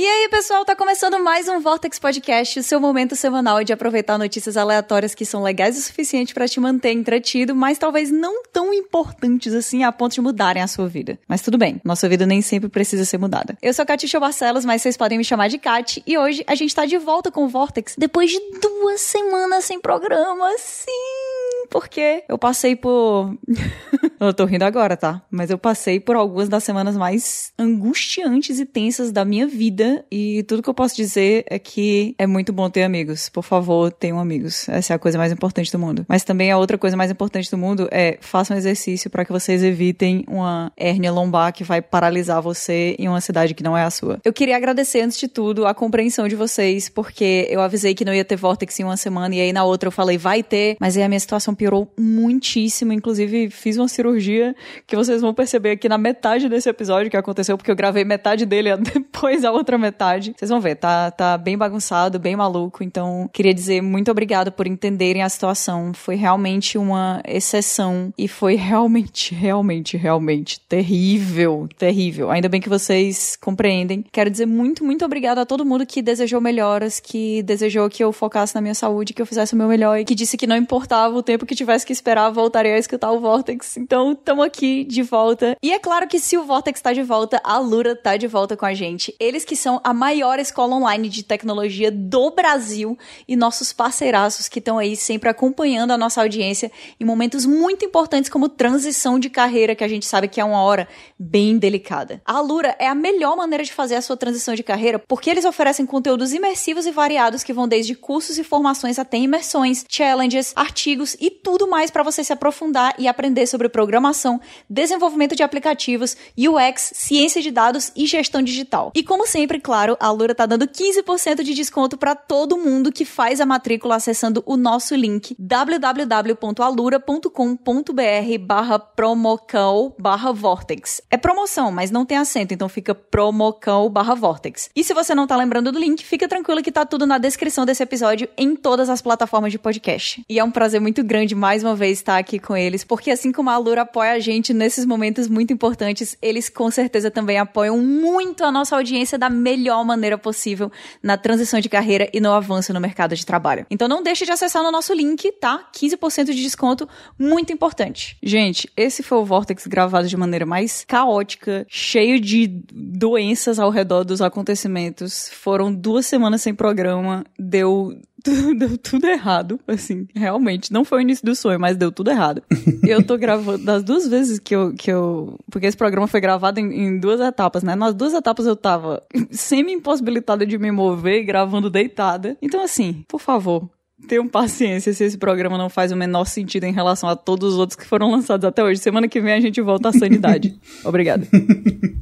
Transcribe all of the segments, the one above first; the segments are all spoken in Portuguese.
E aí, pessoal, tá começando mais um Vortex Podcast, o seu momento semanal de aproveitar notícias aleatórias que são legais o suficiente para te manter entretido, mas talvez não tão importantes assim a ponto de mudarem a sua vida. Mas tudo bem, nossa vida nem sempre precisa ser mudada. Eu sou Katisha Barcelos, mas vocês podem me chamar de Kat, e hoje a gente tá de volta com o Vortex depois de duas semanas sem programa, sim! Porque eu passei por. eu tô rindo agora, tá? Mas eu passei por algumas das semanas mais angustiantes e tensas da minha vida. E tudo que eu posso dizer é que é muito bom ter amigos. Por favor, tenham amigos. Essa é a coisa mais importante do mundo. Mas também a outra coisa mais importante do mundo é façam exercício para que vocês evitem uma hérnia lombar que vai paralisar você em uma cidade que não é a sua. Eu queria agradecer, antes de tudo, a compreensão de vocês, porque eu avisei que não ia ter Vortex em uma semana e aí na outra eu falei, vai ter, mas aí a minha situação piorou muitíssimo. Inclusive, fiz uma cirurgia que vocês vão perceber aqui na metade desse episódio que aconteceu, porque eu gravei metade dele depois a outra metade. Vocês vão ver, tá, tá bem bagunçado, bem maluco. Então, queria dizer muito obrigado por entenderem a situação. Foi realmente uma exceção e foi realmente, realmente, realmente terrível, terrível. Ainda bem que vocês compreendem. Quero dizer muito, muito obrigado a todo mundo que desejou melhoras, que desejou que eu focasse na minha saúde, que eu fizesse o meu melhor e que disse que não importava o tempo que tivesse que esperar, voltaria a escutar o Vortex. Então, estamos aqui de volta. E é claro que se o Vortex tá de volta, a Lura tá de volta com a gente. Eles que são a maior escola online de tecnologia do Brasil e nossos parceiraços que estão aí sempre acompanhando a nossa audiência em momentos muito importantes como transição de carreira, que a gente sabe que é uma hora bem delicada. A Lura é a melhor maneira de fazer a sua transição de carreira porque eles oferecem conteúdos imersivos e variados que vão desde cursos e formações até imersões, challenges, artigos e tudo mais para você se aprofundar e aprender sobre programação, desenvolvimento de aplicativos, UX, ciência de dados e gestão digital. E como sempre, claro, a Lura tá dando 15% de desconto para todo mundo que faz a matrícula acessando o nosso link www.alura.com.br barra promocão barra vortex. É promoção, mas não tem acento, então fica promocão barra vortex. E se você não tá lembrando do link, fica tranquilo que tá tudo na descrição desse episódio em todas as plataformas de podcast. E é um prazer muito grande mais uma vez estar aqui com eles, porque assim como a Lura apoia a gente nesses momentos muito importantes, eles com certeza também apoiam muito a nossa audiência da melhor maneira possível na transição de carreira e no avanço no mercado de trabalho. Então não deixe de acessar no nosso link, tá? 15% de desconto, muito importante. Gente, esse foi o Vortex gravado de maneira mais caótica, cheio de doenças ao redor dos acontecimentos. Foram duas semanas sem programa, deu deu tudo errado, assim, realmente. Não foi o início do sonho, mas deu tudo errado. eu tô gravando, das duas vezes que eu, que eu, porque esse programa foi gravado em, em duas etapas, né? Nas duas etapas eu tava semi-impossibilitada de me mover, gravando deitada. Então, assim, por favor, tenham paciência se esse programa não faz o menor sentido em relação a todos os outros que foram lançados até hoje. Semana que vem a gente volta à sanidade. Obrigada.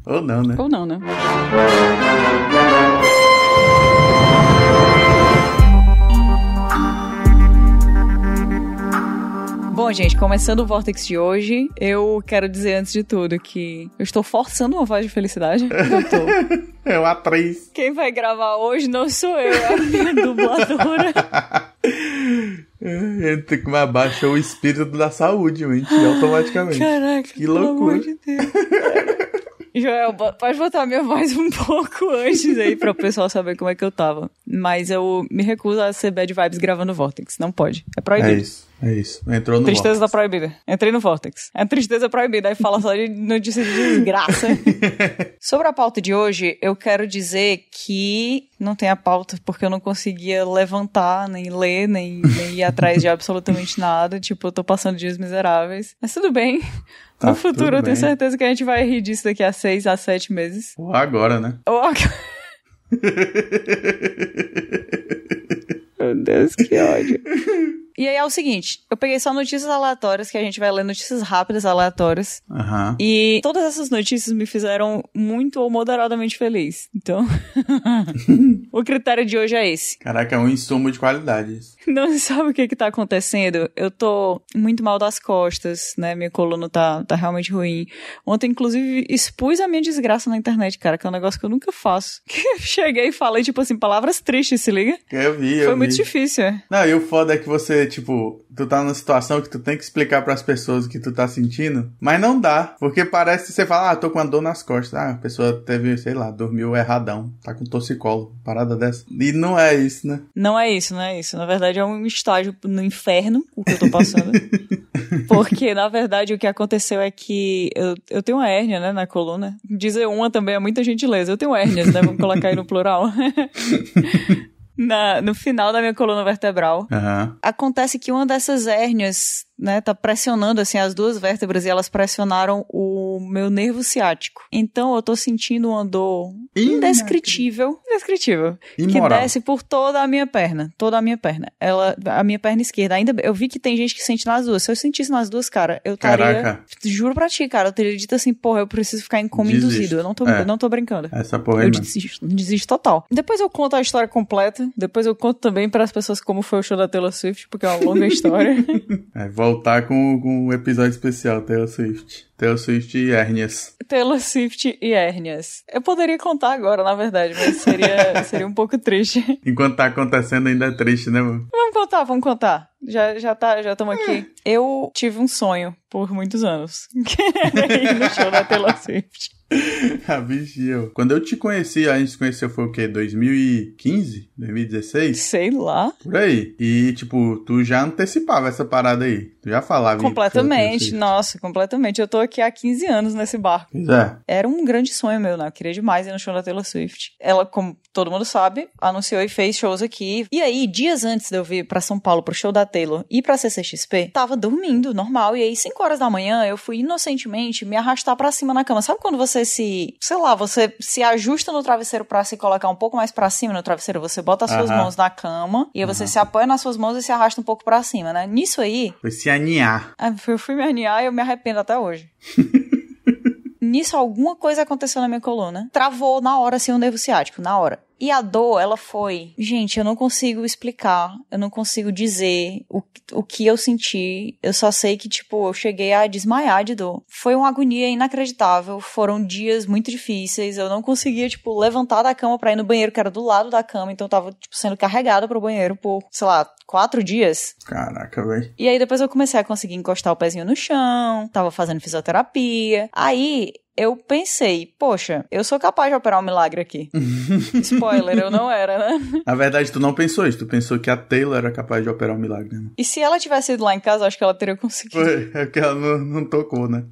Ou não, né? Ou não, né? Bom, gente, começando o Vortex de hoje, eu quero dizer antes de tudo que eu estou forçando uma voz de felicidade. Eu tô. É uma atriz. Quem vai gravar hoje não sou eu, é a minha dubladora. Ele tem que abaixar o espírito da saúde, gente, automaticamente. Caraca, que loucura. De Joel, pode botar minha voz um pouco antes aí para o pessoal saber como é que eu tava. Mas eu me recuso a ser bad vibes gravando Vortex. Não pode. É proibido. É isso. É isso. Entrou no Tristeza Vortex. da proibida. Entrei no Vortex. É tristeza proibida. Aí fala só de notícia de desgraça. Sobre a pauta de hoje, eu quero dizer que não tem a pauta porque eu não conseguia levantar, nem ler, nem, nem ir atrás de absolutamente nada. Tipo, eu tô passando dias miseráveis. Mas tudo bem. Tá no futuro, eu tenho certeza que a gente vai rir disso daqui a seis a sete meses. Ou agora, né? Ou agora- Meu Deus, que ódio. E aí é o seguinte, eu peguei só notícias aleatórias, que a gente vai ler notícias rápidas aleatórias. Aham. E todas essas notícias me fizeram muito ou moderadamente feliz. Então, o critério de hoje é esse. Caraca, é um insumo de qualidade. isso. Não sabe o que que tá acontecendo. Eu tô muito mal das costas, né? Minha coluna tá, tá realmente ruim. Ontem, inclusive, expus a minha desgraça na internet, cara, que é um negócio que eu nunca faço. Que eu cheguei e falei, tipo assim, palavras tristes, se liga? Eu vi, eu Foi vi. muito difícil. é. Não, e o foda é que você tipo, tu tá numa situação que tu tem que explicar pras pessoas o que tu tá sentindo, mas não dá, porque parece que você fala, ah, tô com a dor nas costas. Ah, a pessoa teve, sei lá, dormiu erradão, tá com torcicolo, parada dessa. E não é isso, né? Não é isso, não é isso. Na verdade, é um estágio no inferno, o que eu tô passando. porque, na verdade, o que aconteceu é que eu, eu tenho uma hérnia, né, na coluna. Dizer uma também é muita gentileza. Eu tenho hérnias, né? Vamos colocar aí no plural. na, no final da minha coluna vertebral. Aham. Acontece que uma dessas hérnias, né, tá pressionando assim as duas vértebras e elas pressionaram o meu nervo ciático. Então eu tô sentindo uma dor indescritível, indescritível, que Imoral. desce por toda a minha perna, toda a minha perna. Ela, a minha perna esquerda. Ainda eu vi que tem gente que sente nas duas. Se eu sentisse nas duas, cara, eu estaria, Caraca. juro pra ti, cara, eu teria dito assim, porra, eu preciso ficar em coma Desisto. induzido. Eu não tô, É. eu não tô brincando. Essa porra aí, Eu desisto, desisto total. Depois eu conto a história completa. Depois eu conto também para as pessoas como foi o show da Taylor Swift, porque é uma longa história. É, voltar com, com um episódio especial, Taylor Swift. Taylor Swift e hérnias. Taylor Swift e hérnias. Eu poderia contar agora, na verdade, mas seria, seria um pouco triste. Enquanto tá acontecendo ainda é triste, né, mano? Vamos contar, vamos contar. Já, já tá, já estamos aqui. Eu tive um sonho por muitos anos. Ir no show da Taylor Swift. A bichinha. Quando eu te conheci, a gente se conheceu foi o quê? 2015? 2016? Sei lá. Por aí. E, tipo, tu já antecipava essa parada aí. Tu já falava. Completamente, show, nossa, completamente. Eu tô aqui há 15 anos nesse barco. Pois é. Era um grande sonho meu, né? Eu queria demais ir no show da Taylor Swift. Ela, como todo mundo sabe, anunciou e fez shows aqui. E aí, dias antes de eu vir pra São Paulo pro show da Taylor e pra CCXP, tava dormindo, normal. E aí, 5 horas da manhã, eu fui inocentemente me arrastar pra cima na cama. Sabe quando você se, sei lá, você se ajusta no travesseiro pra se colocar um pouco mais pra cima no travesseiro? Você bota as suas mãos na cama e aí você se apoia nas suas mãos e se arrasta um pouco pra cima, né? Nisso aí, Foi se aninhar. ah, Eu fui me aninhar e eu me arrependo até hoje. Nisso, alguma coisa aconteceu na minha coluna. Travou na hora, assim, o nervo ciático, na hora. E a dor, ela foi. Gente, eu não consigo explicar, eu não consigo dizer o, o que eu senti. Eu só sei que, tipo, eu cheguei a desmaiar de dor. Foi uma agonia inacreditável. Foram dias muito difíceis. Eu não conseguia, tipo, levantar da cama pra ir no banheiro, que era do lado da cama. Então eu tava, tipo, sendo carregada pro banheiro por, sei lá, quatro dias. Caraca, velho. E aí depois eu comecei a conseguir encostar o pezinho no chão, tava fazendo fisioterapia. Aí eu pensei, poxa, eu sou capaz de operar um milagre aqui. Spoiler, eu não era, né? Na verdade, tu não pensou isso. Tu pensou que a Taylor era capaz de operar um milagre, né? E se ela tivesse ido lá em casa, acho que ela teria conseguido. Foi. É porque ela não, não tocou, né?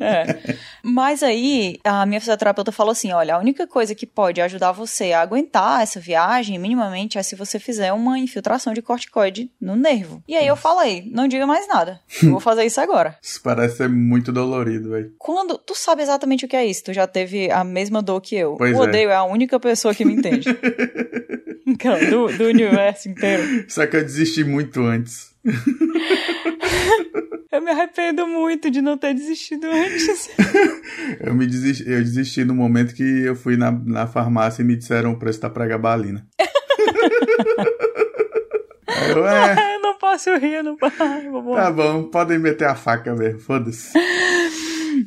É. Mas aí, a minha fisioterapeuta falou assim: olha, a única coisa que pode ajudar você a aguentar essa viagem, minimamente, é se você fizer uma infiltração de corticoide no nervo. E aí eu falei: não diga mais nada. Eu vou fazer isso agora. Isso parece ser muito dolorido, velho. Quando. Tu sabe exatamente o que é isso, tu já teve a mesma dor que eu. Pois o é. odeio é a única pessoa que me entende. Cara, do, do universo inteiro. Só que eu desisti muito antes. Eu me arrependo muito de não ter desistido antes. Eu me desisti, eu desisti no momento que eu fui na, na farmácia e me disseram o preço da pregabalina. Eu, é, eu não posso rir, eu não posso. Tá bom, podem meter a faca mesmo, foda-se.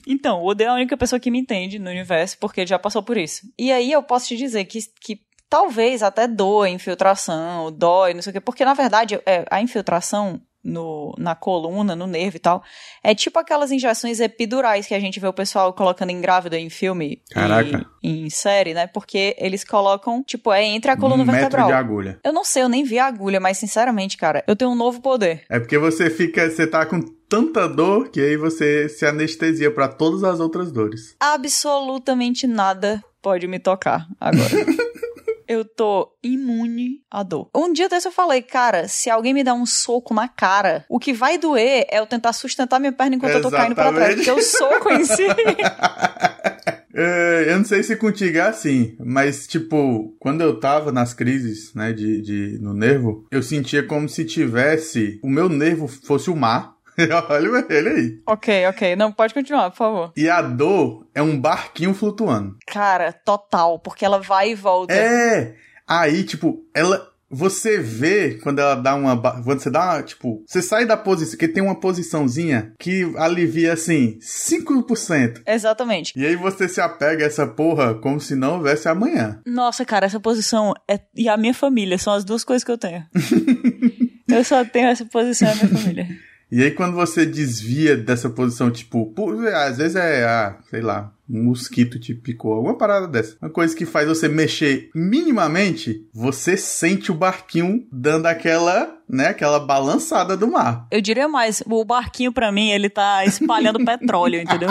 Então, o Odeio é a única pessoa que me entende no universo, porque ele já passou por isso. E aí eu posso te dizer que, que talvez até doa infiltração, dói, não sei o quê, porque na verdade é, a infiltração no, na coluna, no nervo e tal, é tipo aquelas injeções epidurais que a gente vê o pessoal colocando em grávida em filme Caraca. e em série, né? Porque eles colocam, tipo, é entre a coluna um metro vertebral. de agulha. Eu não sei, eu nem vi a agulha, mas sinceramente, cara, eu tenho um novo poder. É porque você fica, você tá com tanta dor que aí você se anestesia pra todas as outras dores. absolutamente nada pode me tocar agora. eu tô imune à dor. Um dia desse eu falei, cara, se alguém me dá um soco na cara, o que vai doer é eu tentar sustentar minha perna enquanto eu tô caindo pra trás. Exatamente. Porque o soco em si. É, eu não sei se contigo é assim, mas tipo, quando eu tava nas crises, né, de, de no nervo, eu sentia como se tivesse o meu nervo fosse o mar. Olha ele aí. ok, ok. Não, pode continuar, por favor. E a dor é um barquinho flutuando. Cara, total, porque ela vai e volta. É! Aí, tipo, ela. Você vê quando ela dá uma. Quando você dá uma. Tipo, você sai da posição. Que tem uma posiçãozinha que alivia assim, 5%. Exatamente. E aí você se apega a essa porra como se não houvesse amanhã. Nossa, cara, essa posição é... e a minha família são as duas coisas que eu tenho. Eu só tenho essa posição na minha família. E aí, quando você desvia dessa posição, tipo, às vezes é, ah, sei lá, um mosquito te picou, alguma parada dessa. Uma coisa que faz você mexer minimamente, você sente o barquinho dando aquela, né, aquela balançada do mar. Eu diria mais, o barquinho para mim, ele tá espalhando petróleo, entendeu?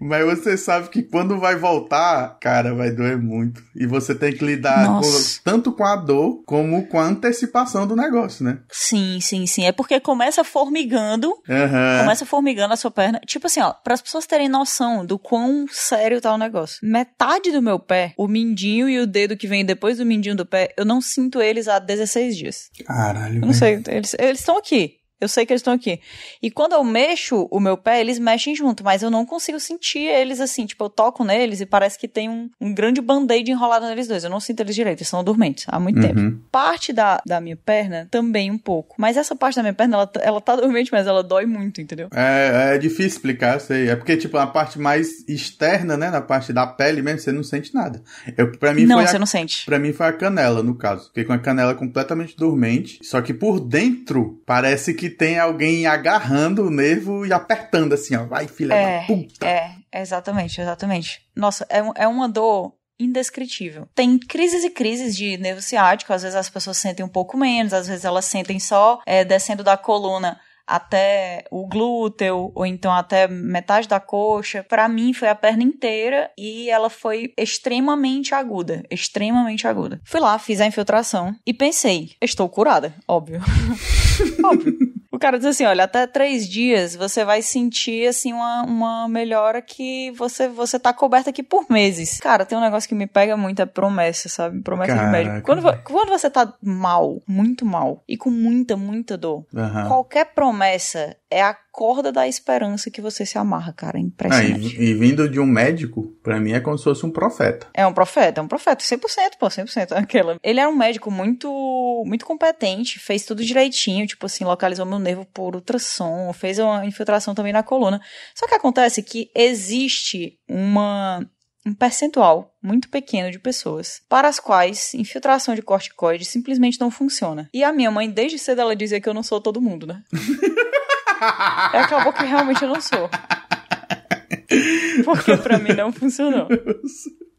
Mas você sabe que quando vai voltar, cara, vai doer muito. E você tem que lidar com, tanto com a dor como com a antecipação do negócio, né? Sim, sim, sim. É porque começa formigando. Uhum. Começa formigando a sua perna. Tipo assim, ó, para as pessoas terem noção do quão sério tá o negócio. Metade do meu pé, o mindinho e o dedo que vem depois do mindinho do pé, eu não sinto eles há 16 dias. Caralho. Eu não sei, eles estão aqui. Eu sei que eles estão aqui. E quando eu mexo o meu pé, eles mexem junto, mas eu não consigo sentir eles assim. Tipo, eu toco neles e parece que tem um, um grande band-aid enrolado neles dois. Eu não sinto eles direito, eles são dormentes há muito uhum. tempo. Parte da, da minha perna também um pouco. Mas essa parte da minha perna, ela, ela tá dormente, mas ela dói muito, entendeu? É, é difícil explicar, sei. É porque, tipo, a parte mais externa, né? Na parte da pele mesmo, você não sente nada. Eu, pra mim não, foi você a, não sente. Pra mim foi a canela, no caso. Fiquei com a canela completamente dormente. Só que por dentro, parece que tem alguém agarrando o nervo e apertando assim, ó. Vai, filha é, da puta. É, exatamente, exatamente. Nossa, é, é uma dor indescritível. Tem crises e crises de nervo ciático, às vezes as pessoas sentem um pouco menos, às vezes elas sentem só é, descendo da coluna até o glúteo ou então até metade da coxa. Para mim foi a perna inteira e ela foi extremamente aguda, extremamente aguda. Fui lá, fiz a infiltração e pensei, estou curada, óbvio. óbvio. O cara diz assim: olha, até três dias você vai sentir assim uma, uma melhora que você, você tá coberta aqui por meses. Cara, tem um negócio que me pega muito, é promessa, sabe? Promessa Caraca. de médico. Quando, quando você tá mal, muito mal, e com muita, muita dor, uhum. qualquer promessa é a corda da esperança que você se amarra, cara. É impressionante. Ah, e, e, vindo de um médico, para mim é como se fosse um profeta. É um profeta, é um profeta, 100%, pô, 100%. Aquela. Ele é um médico muito muito competente, fez tudo direitinho, tipo assim, localizou meu nervo por ultrassom, fez uma infiltração também na coluna. Só que acontece que existe uma um percentual muito pequeno de pessoas para as quais infiltração de corticoide simplesmente não funciona. E a minha mãe, desde cedo, ela dizia que eu não sou todo mundo, né? É, acabou que realmente eu não sou. Porque pra mim não funcionou.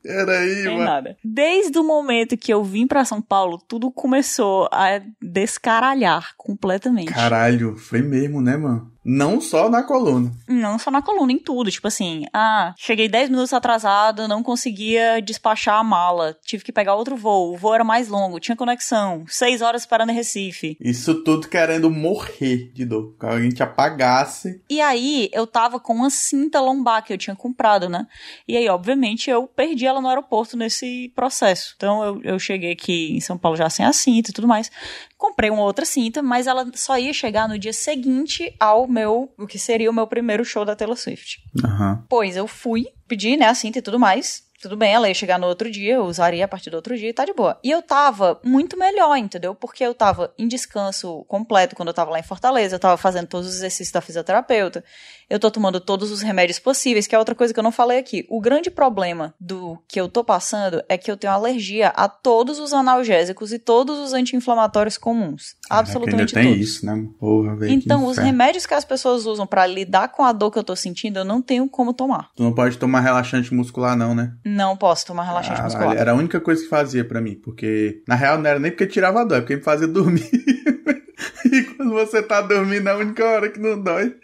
Era aí, mano. nada. Desde o momento que eu vim para São Paulo, tudo começou a descaralhar completamente. Caralho, foi mesmo, né, mano? Não só na coluna. Não só na coluna, em tudo. Tipo assim, ah, cheguei 10 minutos atrasado, não conseguia despachar a mala. Tive que pegar outro voo. O voo era mais longo, tinha conexão. Seis horas parando em Recife. Isso tudo querendo morrer de dor. Que alguém te apagasse. E aí, eu tava com uma cinta lombar que eu tinha comprado, né? E aí, obviamente, eu perdi ela no aeroporto nesse processo. Então, eu, eu cheguei aqui em São Paulo já sem a cinta e tudo mais. Comprei uma outra cinta, mas ela só ia chegar no dia seguinte ao meu, o que seria o meu primeiro show da Taylor Swift. Uhum. Pois eu fui, pedi, né, a cinta e tudo mais tudo bem, ela ia chegar no outro dia, eu usaria a partir do outro dia e tá de boa. E eu tava muito melhor, entendeu? Porque eu tava em descanso completo quando eu tava lá em Fortaleza, eu tava fazendo todos os exercícios da fisioterapeuta, eu tô tomando todos os remédios possíveis, que é outra coisa que eu não falei aqui. O grande problema do que eu tô passando é que eu tenho alergia a todos os analgésicos e todos os anti-inflamatórios comuns. absolutamente ainda tem todos. isso, né? Porra, véio, então, os remédios que as pessoas usam para lidar com a dor que eu tô sentindo, eu não tenho como tomar. Tu não pode tomar relaxante muscular não, né? Não posso tomar relaxante Caralho, muscular. Era a única coisa que fazia para mim, porque na real não era nem porque tirava dor, é porque me fazia dormir. E quando você tá dormindo é a única hora que não dói.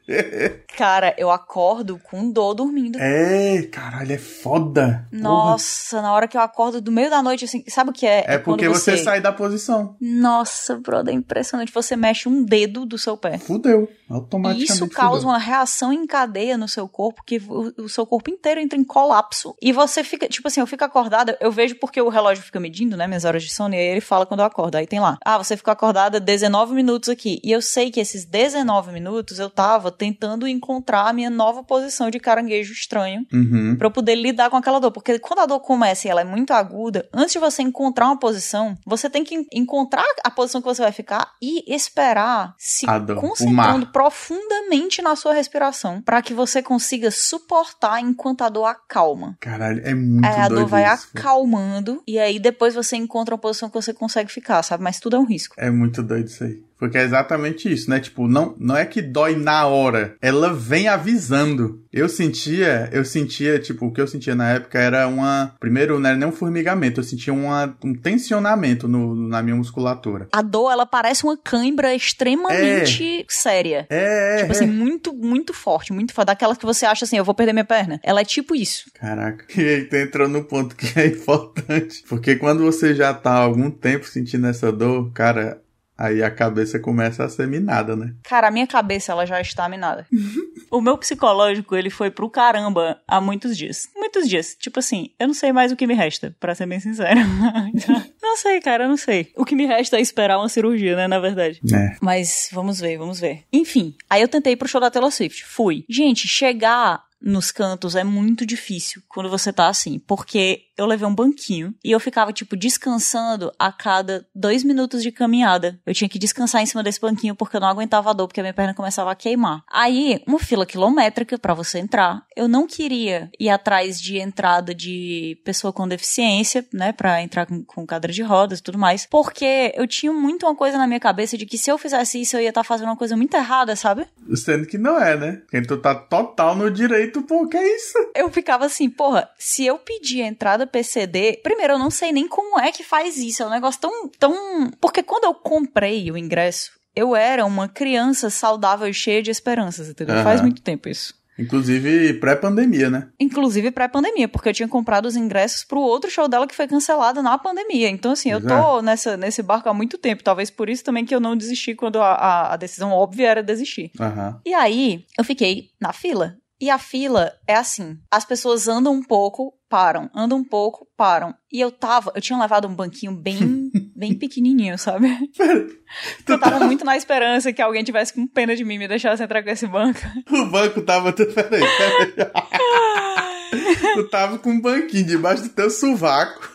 Cara, eu acordo com dor dormindo. É, caralho, é foda. Nossa, Porra. na hora que eu acordo do meio da noite, assim, sabe o que é? É, é porque você... você... sai da posição. Nossa, brother, é impressionante. Você mexe um dedo do seu pé. Fudeu, automaticamente. Isso causa fudeu. uma reação em cadeia no seu corpo, que o, o, seu corpo inteiro entra em colapso. E você fica, tipo assim, eu fico acordada, eu vejo porque o relógio fica medindo, né, minhas horas de sono, e aí ele fala quando eu acordo. Aí tem lá, ah, você ficou acordada 19 minutos aqui. E eu sei que esses 19 minutos eu tava tentando encontrar a minha nova posição de caranguejo estranho Uhum. pra eu poder lidar com aquela dor. Porque quando a dor começa e ela é muito aguda, antes de você encontrar uma posição, você tem que en- encontrar a posição que você vai ficar e esperar se dor, concentrando profundamente na sua respiração pra que você consiga suportar enquanto a dor acalma. Caralho, é muito Aí a dor vai isso, acalmando e aí depois você encontra uma posição que você consegue ficar, sabe? Mas tudo é um risco. É muito doido isso aí. Porque é exatamente isso, né? Tipo, não, não é que dói na hora, ela vem avisando. Eu sentia, eu sentia, tipo, o que eu sentia na época era uma. Primeiro, não era nem um formigamento, eu sentia uma, um tensionamento no, na minha musculatura. A dor, ela parece uma cãibra extremamente séria. É, é, Tipo é. assim, muito, muito forte, muito forte. Daquelas que você acha assim, eu vou perder minha perna. Ela é tipo isso. Caraca. E aí tu entrou no ponto que é importante. Porque quando você já tá há algum tempo sentindo essa dor, cara, aí a cabeça começa a ser minada, né? Cara, a minha cabeça, ela já está minada. o meu psicológico, ele foi pro caramba há muitos dias. Muitos dias. Tipo assim, eu não sei mais o que me resta, pra ser bem sincero. não sei, cara, eu não sei. O que me resta é esperar uma cirurgia, né, na verdade. É. Mas vamos ver, vamos ver. Enfim, aí eu tentei ir pro show da Taylor Swift. Fui. Gente, chegar nos cantos é muito difícil quando você tá assim, porque eu levei um banquinho e eu ficava, tipo, descansando a cada dois minutos de caminhada. Eu tinha que descansar em cima desse banquinho porque eu não aguentava a dor, porque a minha perna começava a queimar. Aí, uma fila quilométrica pra você entrar. Eu não queria ir atrás de entrada de pessoa com deficiência, né, pra entrar com, com cadeira de rodas e tudo mais, porque eu tinha muito uma coisa na minha cabeça de que se eu fizesse isso, eu ia estar fazendo uma coisa muito errada, sabe? Sendo que não é, né? Tu tá total no direito, pô, que é isso? Eu ficava assim, porra, se eu pedir a entrada PCD, primeiro eu não sei nem como é que faz isso, é um negócio tão, tão... Porque quando eu comprei o ingresso, eu era uma criança saudável e cheia de esperanças, entendeu? Aham. Faz muito tempo isso. Inclusive pré-pandemia, né? Inclusive pré-pandemia, porque eu tinha comprado os ingressos pro outro show dela que foi cancelado na pandemia. Então, assim, eu Pois tô nessa, nesse barco há muito tempo. Talvez por isso também que eu não desisti quando a, a, a decisão óbvia era desistir. Aham. E aí, eu fiquei na fila. E a fila é assim: as pessoas andam um pouco, param, andam um pouco, param. E eu tava, eu tinha levado um banquinho bem, bem pequenininho, sabe? Eu tava muito na esperança que alguém tivesse com pena de mim e me deixasse entrar com esse banco. O banco tava. Peraí, peraí. tu tava com um banquinho debaixo do teu sovaco.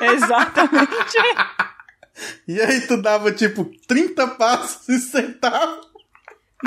Exatamente. E aí tu dava tipo 30 passos e sentava.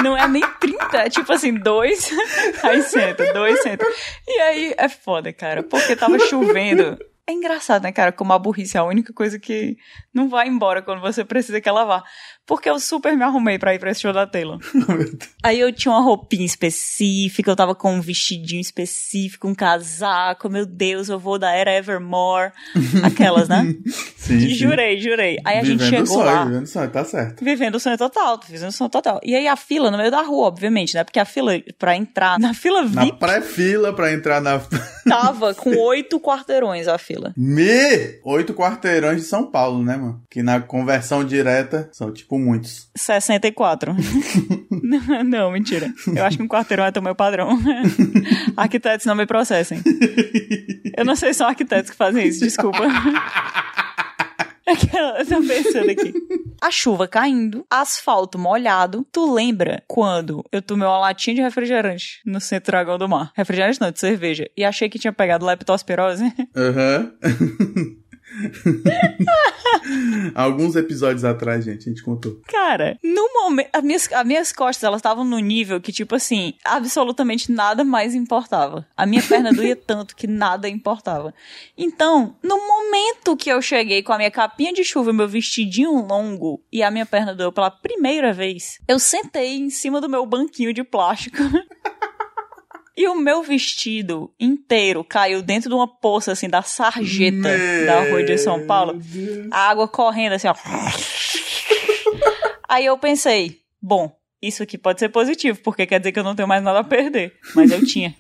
Não é nem 30, é tipo assim, dois, aí senta, dois, senta. E aí é foda, cara, porque tava chovendo. É engraçado, né, cara, como a burrice é a única coisa que não vai embora quando você precisa que ela vá. Porque eu super me arrumei pra ir pra esse show da Taylor. Aí eu tinha uma roupinha específica, eu tava com um vestidinho específico, um casaco, meu Deus, eu vou da era Evermore. Aquelas, né? Sim, sim. Jurei, jurei. Aí a gente Vivendo o chegou sonho, lá. vivendo o sonho, tá certo. Vivendo o sonho total, vivendo o sonho total. E aí a fila no meio da rua, obviamente, né? Porque a fila pra entrar na fila Na VIP pré-fila pra entrar na. tava com oito quarteirões a fila. Me! Oito quarteirões de São Paulo, né, mano? Que na conversão direta são tipo muitos. 64. não, não, mentira. Eu acho que um quarteirão é o padrão. arquitetos não me processem. Eu não sei se são arquitetos que fazem isso, desculpa. Aquela, eu tô pensando aqui. A chuva caindo, asfalto molhado. Tu lembra quando eu tomei uma latinha de refrigerante no Centro Dragão do Mar? Refrigerante não, de cerveja. E achei que tinha pegado leptospirose? Aham. Alguns episódios atrás, gente, a gente contou. Cara, no momento. As minhas, as minhas costas, elas estavam no nível que, tipo assim, absolutamente nada mais importava. A minha perna doía tanto que nada importava. Então, no momento que eu cheguei com a minha capinha de chuva, meu vestidinho longo e a minha perna doeu pela primeira vez, eu sentei em cima do meu banquinho de plástico. E o meu vestido inteiro caiu dentro de uma poça, assim, da sarjeta da rua de São Paulo. Deus. A água correndo, assim, ó. Aí eu pensei, bom, isso aqui pode ser positivo, porque quer dizer que eu não tenho mais nada a perder. Mas eu tinha.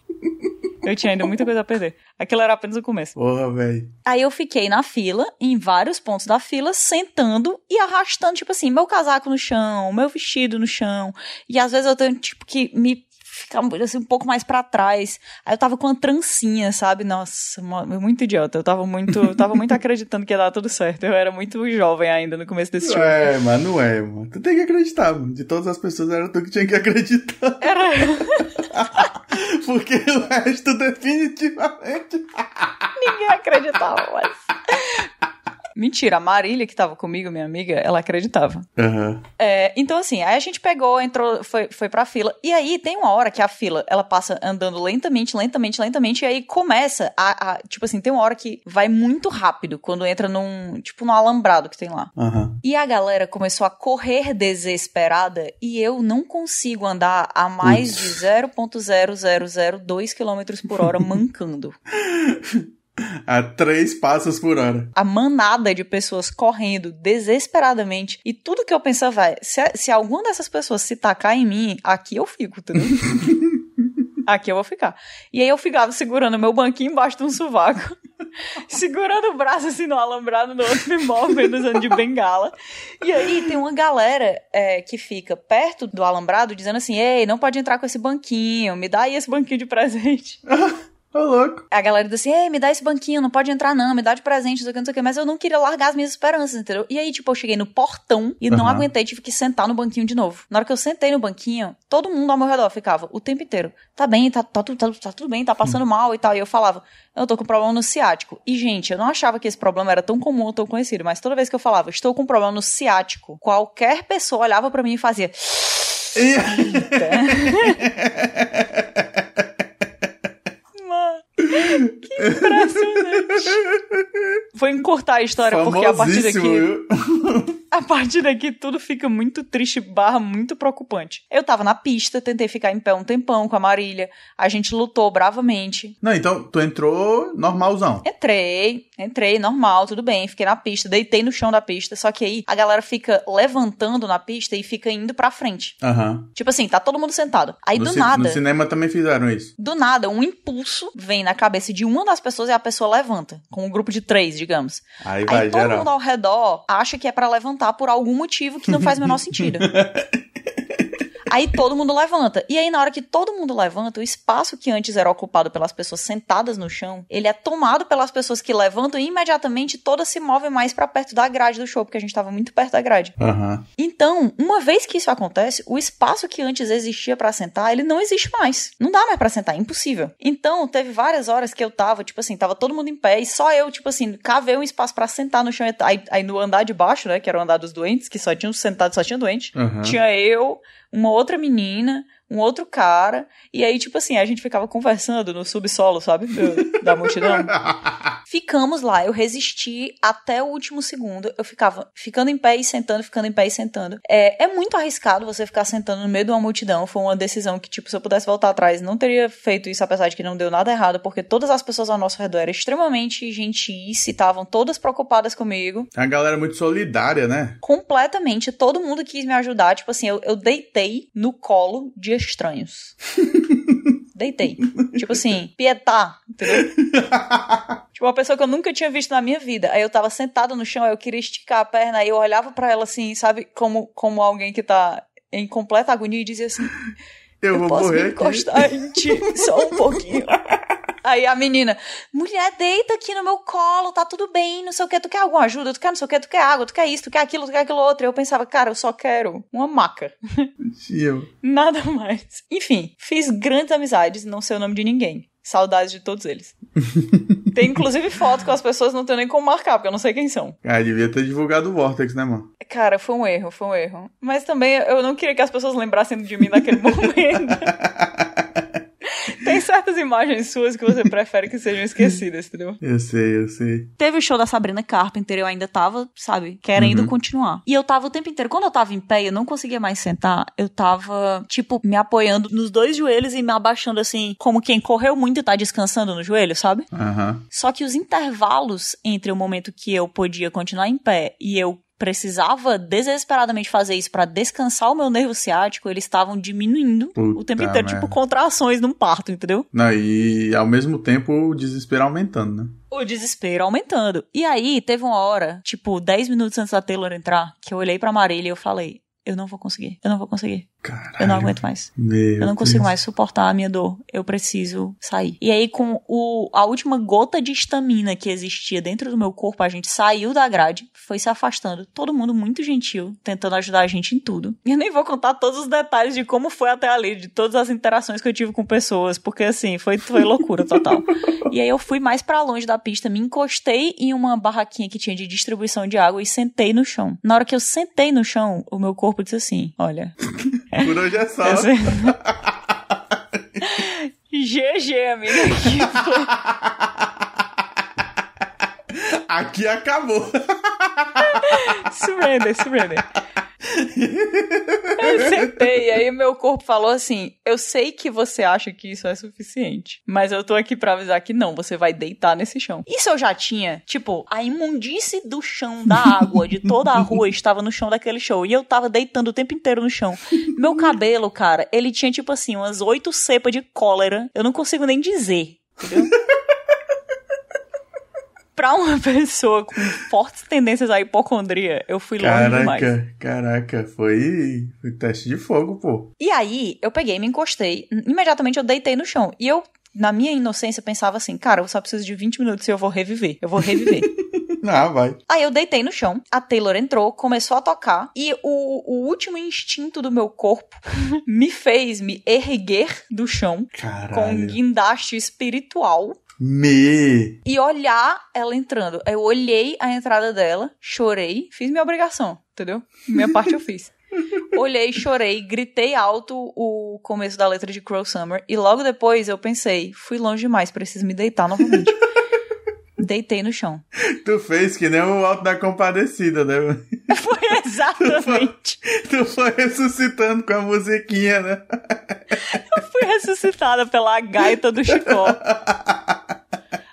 Eu tinha ainda muita coisa a perder. Aquilo era apenas o começo. Porra, velho. Aí eu fiquei na fila, em vários pontos da fila, sentando e arrastando, tipo assim, meu casaco no chão, meu vestido no chão. E às vezes eu tenho, tipo, que me ficar assim, um pouco mais para trás. Aí eu tava com uma trancinha, sabe? Nossa, muito idiota. Eu tava muito, eu tava muito acreditando que ia dar tudo certo. Eu era muito jovem ainda no começo desse show. É, mas não é, mano. Tu tem que acreditar, mano. De todas as pessoas, era tu que tinha que acreditar. Era. Porque o resto, definitivamente. Ninguém acreditava mais. Mentira, a Marília, que tava comigo, minha amiga, ela acreditava. Uhum. É, então, assim, aí a gente pegou, entrou, foi, foi pra fila. E aí tem uma hora que a fila, ela passa andando lentamente, lentamente, lentamente, e aí começa a, a tipo assim, tem uma hora que vai muito rápido, quando entra num, tipo, num alambrado que tem lá. Uhum. E a galera começou a correr desesperada, e eu não consigo andar a mais Ups. de 0.0002 km por hora mancando. A três passos por hora. A manada de pessoas correndo desesperadamente. E tudo que eu pensava é: se, se alguma dessas pessoas se tacar em mim, aqui eu fico, entendeu? aqui eu vou ficar. E aí eu ficava segurando meu banquinho embaixo de um sovaco. segurando o braço assim no alambrado, no outro me movendo, usando de bengala. E aí tem uma galera é, que fica perto do alambrado dizendo assim: Ei, não pode entrar com esse banquinho, me dá aí esse banquinho de presente. Ô, louco. A galera disse assim, ei, me dá esse banquinho, não pode entrar não, me dá de presente, não sei o que, não sei o que. Mas eu não queria largar as minhas esperanças, entendeu? E aí, tipo, eu cheguei no portão e uhum. não aguentei, tive que sentar no banquinho de novo. Na hora que eu sentei no banquinho, todo mundo ao meu redor ficava o tempo inteiro. Tá bem, tá, tá, tá, tá, tá tudo bem, tá passando hum. mal e tal. E eu falava, eu tô com problema no ciático. E, gente, eu não achava que esse problema era tão comum ou tão conhecido, mas toda vez que eu falava, estou com problema no ciático, qualquer pessoa olhava para mim e fazia... Eita. que impressionante. Vou encurtar a história, porque a partir daqui. a partir daqui tudo fica muito triste, barra muito preocupante. Eu tava na pista, tentei ficar em pé um tempão com a Marília. A gente lutou bravamente. Não, então tu entrou normalzão. Entrei, entrei, normal, tudo bem. Fiquei na pista, deitei no chão da pista. Só que aí a galera fica levantando na pista e fica indo pra frente. Uhum. Tipo assim, tá todo mundo sentado. Aí no do nada. No cinema também fizeram isso. Do nada, um impulso vem na cabeça de uma das pessoas e a pessoa levanta. Com um grupo de três, digamos. Aí vai, Aí todo geral. mundo ao redor acha que é para levantar por algum motivo que não faz o menor sentido. Aí todo mundo levanta. E aí, na hora que todo mundo levanta, o espaço que antes era ocupado pelas pessoas sentadas no chão, ele é tomado pelas pessoas que levantam e imediatamente todas se movem mais para perto da grade do show, porque a gente tava muito perto da grade. Uhum. Então, uma vez que isso acontece, o espaço que antes existia para sentar, ele não existe mais. Não dá mais para sentar, é impossível. Então, teve várias horas que eu tava, tipo assim, tava todo mundo em pé e só eu, tipo assim, cavei um espaço para sentar no chão. Aí, aí, no andar de baixo, né, que era o andar dos doentes, que só tinham sentado, só tinha doente, uhum. tinha eu, uma outra menina, um outro cara, e aí, tipo assim, a gente ficava conversando no subsolo, sabe? Da multidão. Ficamos lá, eu resisti até o último segundo. Eu ficava ficando em pé e sentando, ficando em pé e sentando. É, é muito arriscado você ficar sentando no meio de uma multidão. Foi uma decisão que, tipo, se eu pudesse voltar atrás, não teria feito isso, apesar de que não deu nada errado, porque todas as pessoas ao nosso redor eram extremamente gentis e estavam todas preocupadas comigo. A galera muito solidária, né? Completamente. Todo mundo quis me ajudar. Tipo assim, eu, eu deitei no colo de estranhos. Deitei. tipo assim, pietá, entendeu? tipo, uma pessoa que eu nunca tinha visto na minha vida. Aí eu tava sentada no chão, aí eu queria esticar a perna, aí eu olhava para ela assim, sabe, como, como alguém que tá em completa agonia e dizia assim: Eu, eu vou posso me encostar aqui. em ti só um pouquinho. Aí a menina, mulher, deita aqui no meu colo, tá tudo bem, não sei o que, tu quer alguma ajuda, tu quer não sei o que, tu quer água, tu quer isso, tu quer aquilo, tu quer aquilo outro. Eu pensava, cara, eu só quero uma maca. Eu. Nada mais. Enfim, fiz grandes amizades, não sei o nome de ninguém. Saudades de todos eles. Tem inclusive foto com as pessoas, não tenho nem como marcar, porque eu não sei quem são. Ah, devia ter divulgado o Vortex, né, mano? Cara, foi um erro, foi um erro. Mas também eu não queria que as pessoas lembrassem de mim naquele momento. Tem certas imagens suas que você prefere que sejam esquecidas, entendeu? Eu sei, eu sei. Teve o show da Sabrina Carpenter, eu ainda tava, sabe, querendo uhum. continuar. E eu tava o tempo inteiro. Quando eu tava em pé, eu não conseguia mais sentar. Eu tava, tipo, me apoiando nos dois joelhos e me abaixando assim, como quem correu muito e tá descansando no joelho, sabe? Uhum. Só que os intervalos entre o momento que eu podia continuar em pé e eu precisava desesperadamente fazer isso para descansar o meu nervo ciático, eles estavam diminuindo Puta o tempo inteiro, merda. tipo contrações num parto, entendeu? Não, e ao mesmo tempo o desespero aumentando, né? O desespero aumentando. E aí, teve uma hora, tipo, 10 minutos antes da Taylor entrar, que eu olhei pra Marília e eu falei: Eu não vou conseguir, eu não vou conseguir. Caralho. Eu não aguento mais. Meu Eu não consigo Deus. mais suportar a minha dor. Eu preciso sair. E aí, com o, a última gota de estamina que existia dentro do meu corpo, a gente saiu da grade, foi se afastando. Todo mundo muito gentil, tentando ajudar a gente em tudo. E eu nem vou contar todos os detalhes de como foi até ali, de todas as interações que eu tive com pessoas, porque assim, foi, foi loucura total. E aí eu fui mais pra longe da pista, me encostei em uma barraquinha que tinha de distribuição de água e sentei no chão. Na hora que eu sentei no chão, o meu corpo disse assim: Olha, Por hoje é só. esse- GG, amiga. Que foi? Aqui acabou. Surrender, surrender. Eu sentei, e aí meu corpo falou assim: Eu sei que você acha que isso é suficiente, mas eu tô aqui pra avisar que não, você vai deitar nesse chão. Isso eu já tinha, tipo, a imundice do chão, da água, de toda a rua estava no chão daquele show, e eu tava deitando o tempo inteiro no chão. Meu cabelo, cara, ele tinha tipo assim, umas oito cepas de cólera, eu não consigo nem dizer, entendeu? Pra uma pessoa com fortes tendências à hipocondria, eu fui longe demais. Caraca, caraca, foi, foi teste de fogo, pô. E aí, eu peguei, me encostei, imediatamente eu deitei no chão. E eu, na minha inocência, pensava assim, cara, eu só preciso de 20 minutos e eu vou reviver. Eu vou reviver. Ah, vai. aí eu deitei no chão, a Taylor entrou, começou a tocar, e o, o último instinto do meu corpo me fez me erguer do chão com um Caralho. guindaste espiritual Me. e olhar ela entrando. Eu olhei a entrada dela, chorei, fiz minha obrigação, entendeu? Minha parte eu fiz. Olhei, chorei, gritei alto o começo da letra de Crow Summer e logo depois eu pensei, fui longe demais, preciso me deitar novamente. Deitei no chão. Tu fez que nem o Alto da Compadecida, né? Foi exatamente. Tu foi ressuscitando com a musiquinha, né? Fui ressuscitada pela gaita do Chicó.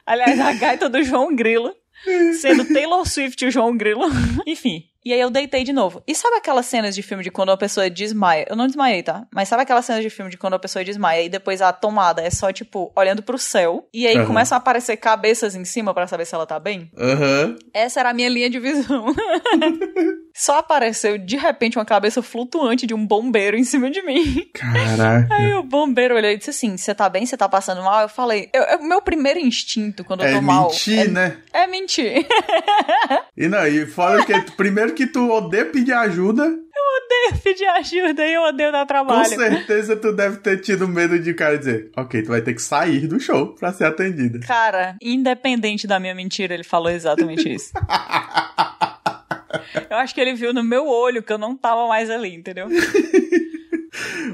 Aliás, a gaita do João Grilo. Sendo Taylor Swift e o João Grilo. Enfim. E aí eu deitei de novo. E sabe aquelas cenas de filme de quando a pessoa desmaia? Eu não desmaiei, tá? Mas sabe aquelas cenas de filme de quando a pessoa desmaia e depois a tomada é só, tipo, olhando pro céu. E aí Aham. começam a aparecer cabeças em cima pra saber se ela tá bem? Aham. Essa era a minha linha de visão. só apareceu, de repente, uma cabeça flutuante de um bombeiro em cima de mim. Caraca. Aí o bombeiro olhou e disse assim: Você tá bem? Você tá passando mal? Eu falei: eu, eu- Meu primeiro instinto quando eu É tô mal. mentir, né? É, é mentir. E não, e fora que primeiro que tu odeia pedir ajuda, odeio pedir ajuda e eu odeio dar com trabalho. certeza tu deve ter tido medo de cara dizer, ok, tu vai ter que sair do show pra ser atendida. Cara, independente da minha mentira, ele falou exatamente isso. eu acho que ele viu no meu olho que eu não tava mais ali, entendeu?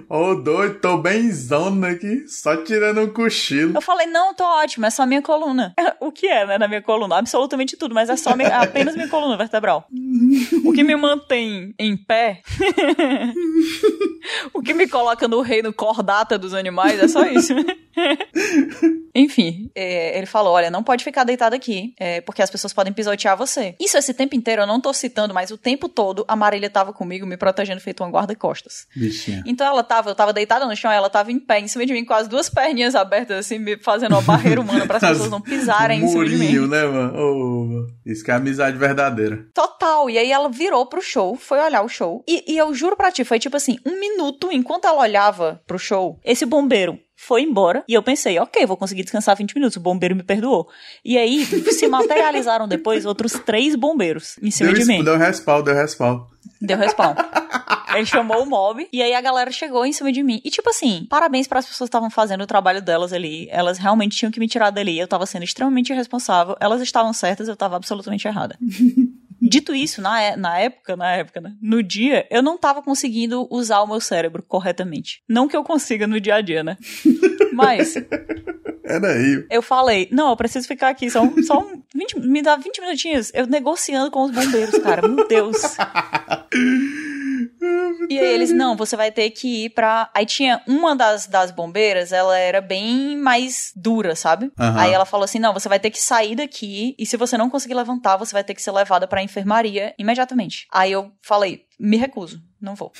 Ô, doido, tô bem zona aqui, só tirando um cochilo. Eu falei, não, tô ótimo, é só minha coluna. O que é, né, na minha coluna? Absolutamente tudo, mas é só minha- apenas minha coluna vertebral. O que me mantém em pé, o que me coloca no reino cordata dos animais, é só isso. Enfim, é, ele falou: olha, não pode ficar deitado aqui, é, porque as pessoas podem pisotear você. Isso esse tempo inteiro, eu não tô citando, mas o tempo todo a Marília tava comigo, me protegendo, feito uma guarda-costas. Então ela tava, eu tava deitada no chão, ela tava em pé, em cima de mim, com as duas perninhas abertas, assim, me fazendo uma barreira humana para as pessoas não pisarem em cima de Murinho, mim. né, mano? Mano. Isso que é amizade verdadeira. Total. E aí ela virou pro show, foi olhar o show. E, e eu juro pra ti, foi tipo assim, um minuto enquanto ela olhava pro show, esse bombeiro foi embora. E eu pensei, ok, vou conseguir descansar 20 minutos. O bombeiro me perdoou. E aí se materializaram depois outros três bombeiros em cima Deu, de mim. deu respawn, deu respawn. Deu respawn. Ele chamou o mob e aí a galera chegou em cima de mim. E tipo assim, parabéns para as pessoas que estavam fazendo o trabalho delas ali. Elas realmente tinham que me tirar dali. Eu tava sendo extremamente irresponsável. Elas estavam certas, eu tava absolutamente errada. Dito isso, na, é- na época, na época, né? No dia, eu não tava conseguindo usar o meu cérebro corretamente. Não que eu consiga no dia a dia, né? Mas Era aí. eu falei, não, eu preciso ficar aqui, só, um- só um 20, me dá 20 minutinhos. Eu negociando com os bombeiros, cara, meu Deus. E aí eles, não, você vai ter que ir pra. Aí tinha uma das, das bombeiras, ela era bem mais dura, sabe? Aham. Aí ela falou assim: não, você vai ter que sair daqui e se você não conseguir levantar, você vai ter que ser levada pra enfermaria imediatamente. Aí eu falei: me recuso, não vou.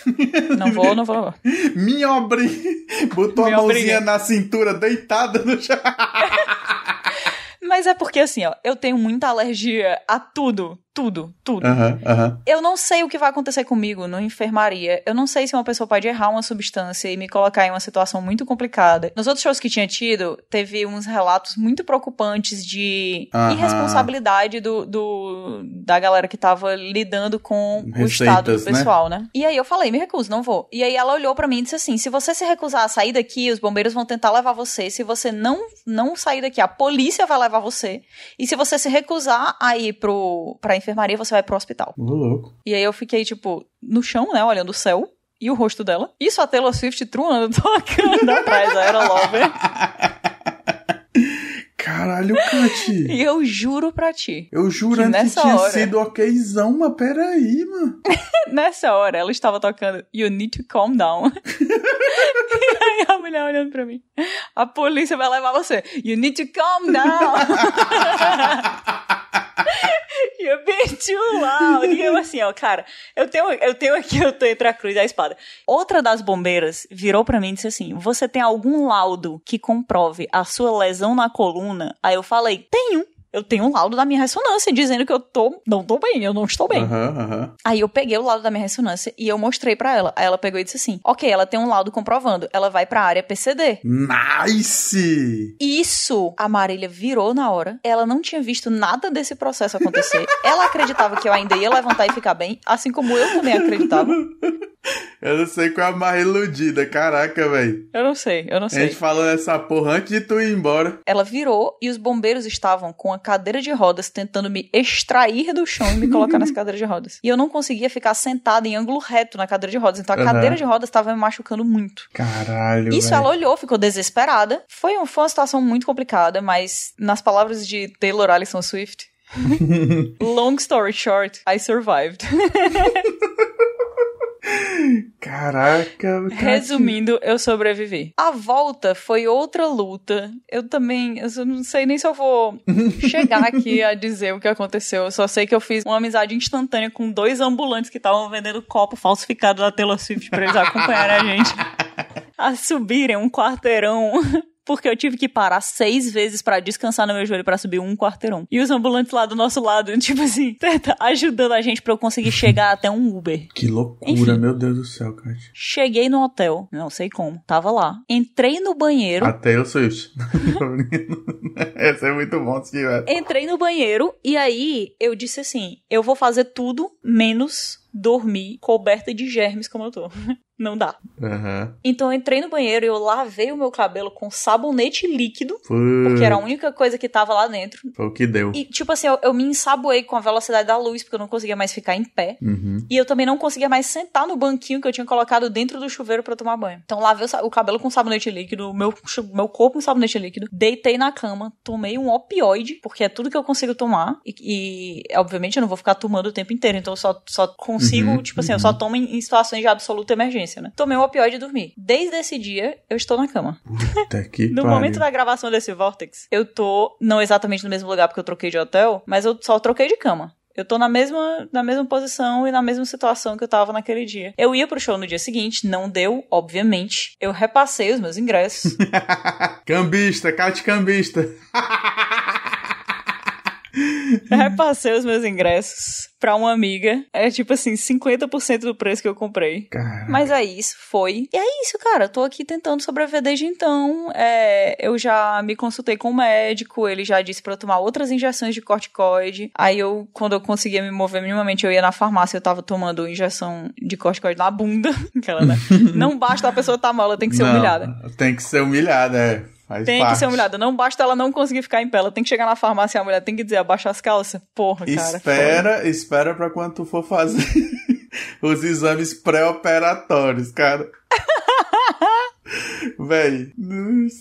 Não vou, não vou. não vou. Me obri... Botou Me a mãozinha obriga. na cintura, deitada no chão. Mas é porque assim, ó, eu tenho muita alergia a tudo tudo, tudo. Aham, aham. Eu não sei o que vai acontecer comigo na enfermaria. Eu não sei se uma pessoa pode errar uma substância e me colocar em uma situação muito complicada. Nos outros shows que tinha tido, teve uns relatos muito preocupantes de Aham. irresponsabilidade do, do- da galera que tava lidando com o Receitas, estado do né? pessoal, né? E aí eu falei, me recuso, não vou. E aí ela olhou pra mim e disse assim: se você se recusar a sair daqui, os bombeiros vão tentar levar você. Se você não, não sair daqui, a polícia vai levar você. E se você se recusar a ir pro, pra enfermaria, você vai pro hospital. Louco. E aí eu fiquei, tipo, no chão, né, olhando o céu e o rosto dela. Isso a Taylor Swift truando, tocando atrás, a Era Lover. Caralho, Kati. E eu juro pra ti, Eu jurando Que que, nessa tinha hora- sido okzão, mas peraí, mano. nessa hora ela estava tocando You Need to Calm Down. e aí a mulher olhando pra mim. A polícia vai levar você. You need to calm down. You're being too loud. E eu assim, ó, cara, eu tenho, eu tenho aqui, eu tô entre a cruz e a espada. Outra das bombeiras virou pra mim e disse assim: Você tem algum laudo que comprove a sua lesão na coluna? Aí eu falei: Tenho. Eu tenho um laudo da minha ressonância dizendo que eu tô. Não tô bem, eu não estou bem. Aham, aham. Aí eu peguei o laudo da minha ressonância e eu mostrei pra ela. Aí ela pegou e disse assim: Ok, ela tem um laudo comprovando. Ela vai pra área PCD. Nice! Isso, a Marília virou na hora. Ela não tinha visto nada desse processo acontecer. ela acreditava que eu ainda ia levantar e ficar bem, assim como eu também acreditava. Eu não sei qual é a mais iludida, caraca, velho. Eu não sei, eu não A sei. gente falou essa porra antes de tu ir embora. Ela virou e os bombeiros estavam com a cadeira de rodas tentando me extrair do chão e me colocar nessa cadeira de rodas. E eu não conseguia ficar sentada em ângulo reto na cadeira de rodas. Então a Aham. cadeira de rodas estava me machucando muito. Caralho, Isso velho. ela olhou, ficou desesperada. Foi, um- foi uma situação muito complicada, mas nas palavras de Taylor Allison Swift, long story short, I survived. Caraca, Kati. Resumindo, eu sobrevivi. A volta foi outra luta. Eu também, eu não sei nem se eu vou chegar aqui a dizer o que aconteceu. Eu só sei que eu fiz uma amizade instantânea com dois ambulantes que estavam vendendo copo falsificado da Taylor Swift pra eles acompanharem a gente. A subirem um quarteirão. Porque eu tive que parar seis vezes pra descansar no meu joelho pra subir um quarteirão. E os ambulantes lá do nosso lado, tipo assim, ajudando a gente pra eu conseguir chegar até um Uber. Que loucura, Enfim. meu Deus do céu, Kati. Cheguei no hotel, não sei como, tava lá. Entrei no banheiro, Até eu Swift. Esse é muito bom se tiver. entrei no banheiro e aí eu disse assim: eu vou fazer tudo menos dormir coberta de germes como eu tô. Não dá. Aham. Então eu entrei no banheiro e eu lavei o meu cabelo com sabonete líquido, porque era a única coisa que tava lá dentro. foi o que deu. E, tipo assim, eu, eu me ensaboei com a velocidade da luz, porque eu não conseguia mais ficar em pé. Uhum. E eu também não conseguia mais sentar no banquinho que eu tinha colocado dentro do chuveiro pra tomar banho. Então lavei o, o cabelo com sabonete líquido, meu, meu corpo com sabonete líquido, deitei na cama, tomei um opioide, porque é tudo que eu consigo tomar. E, e, obviamente eu não vou ficar tomando o tempo inteiro, então eu só, só consigo, Uhum, tipo assim, eu só tomo em, em situações de absoluta emergência, né? Tomei um opioide e dormi. Desde esse dia, eu estou na cama. Até que No pariu. momento da gravação desse Vortex, eu tô não exatamente no mesmo lugar porque eu troquei de hotel, mas eu só troquei de cama. Eu tô na mesma, na mesma posição e na mesma situação que eu tava naquele dia. Eu ia pro show no dia seguinte, não deu, obviamente. Eu repassei os meus ingressos. cambista, Kati cambista. eu repassei os meus ingressos pra uma amiga. É tipo assim, 50% do preço que eu comprei. Cara. Mas é isso, foi. E é isso, cara. Eu tô aqui tentando sobreviver desde então. É, eu já me consultei com o médico, ele já disse pra eu tomar outras injeções de corticoide. Aí eu, quando eu conseguia me mover minimamente, eu ia na farmácia, eu tava tomando injeção de corticoide na bunda. Aquela, né? Não basta a pessoa estar mal, ela tem que ser Não, humilhada. Tem que ser humilhada, é. Faz Tem parte. que ser humilhada. Não basta ela não conseguir ficar em pé. Ela tem que chegar na farmácia e a mulher tem que dizer abaixa as calças. Porra, cara. Espera, espera pra quando tu for fazer os exames pré-operatórios, cara. Véi,